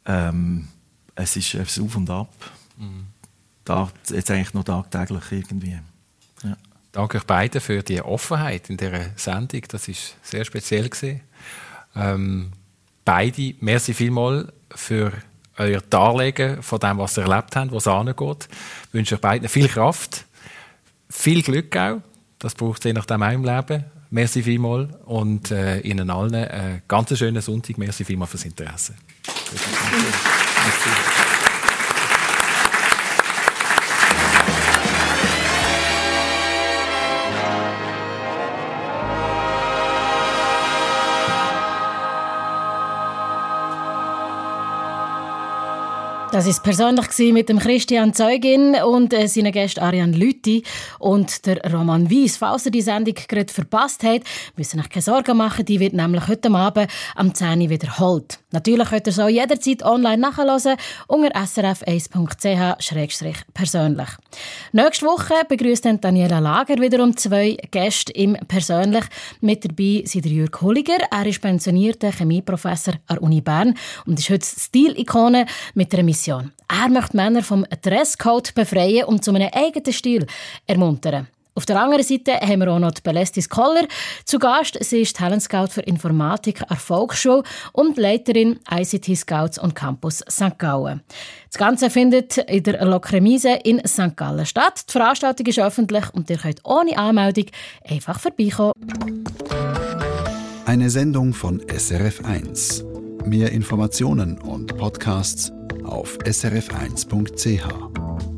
ähm, es ist ein Auf und Ab. Mhm. Da, jetzt eigentlich noch tagtäglich irgendwie. Danke euch beiden für die Offenheit in dieser Sendung. Das ist sehr speziell. Ähm, beide, merci vielmals für euer Darlegen von dem, was ihr erlebt habt, was angeht. Ich wünsche euch beiden viel Kraft, viel Glück auch. Das braucht je nachdem auch im Leben. Merci vielmals und äh, Ihnen allen einen ganz schönen Sonntag. Merci vielmals fürs Interesse. Merci. Das ist persönlich mit dem Christian Zeugin und äh, seinen Gästen Ariane Lütti und der Roman Wies. Falls ihr die Sendung gerade verpasst habt, müssen euch keine Sorgen machen. Die wird nämlich heute Abend am 10 Uhr wiederholt. Natürlich könnt ihr so jederzeit online nachhören unter srf1.ch-persönlich. Nächste Woche begrüßt Daniela Lager wiederum zwei Gäste im Persönlich. Mit dabei sind Jürg Hulliger. Er ist pensionierter Chemieprofessor an der Uni Bern und ist heute Stilikone mit der Mission Mission. Er möchte Männer vom Dresscode befreien und zu einem eigenen Stil ermuntern. Auf der anderen Seite haben wir auch noch Belestis Koller zu Gast. Sie ist Talent Scout für Informatik an Volksschule und Leiterin ICT Scouts und Campus St. Gallen. Das Ganze findet in der Lokremise in St. Gallen statt. Die Veranstaltung ist öffentlich und ihr könnt ohne Anmeldung einfach vorbeikommen. Eine Sendung von SRF1. Mehr Informationen und Podcasts auf srf1.ch.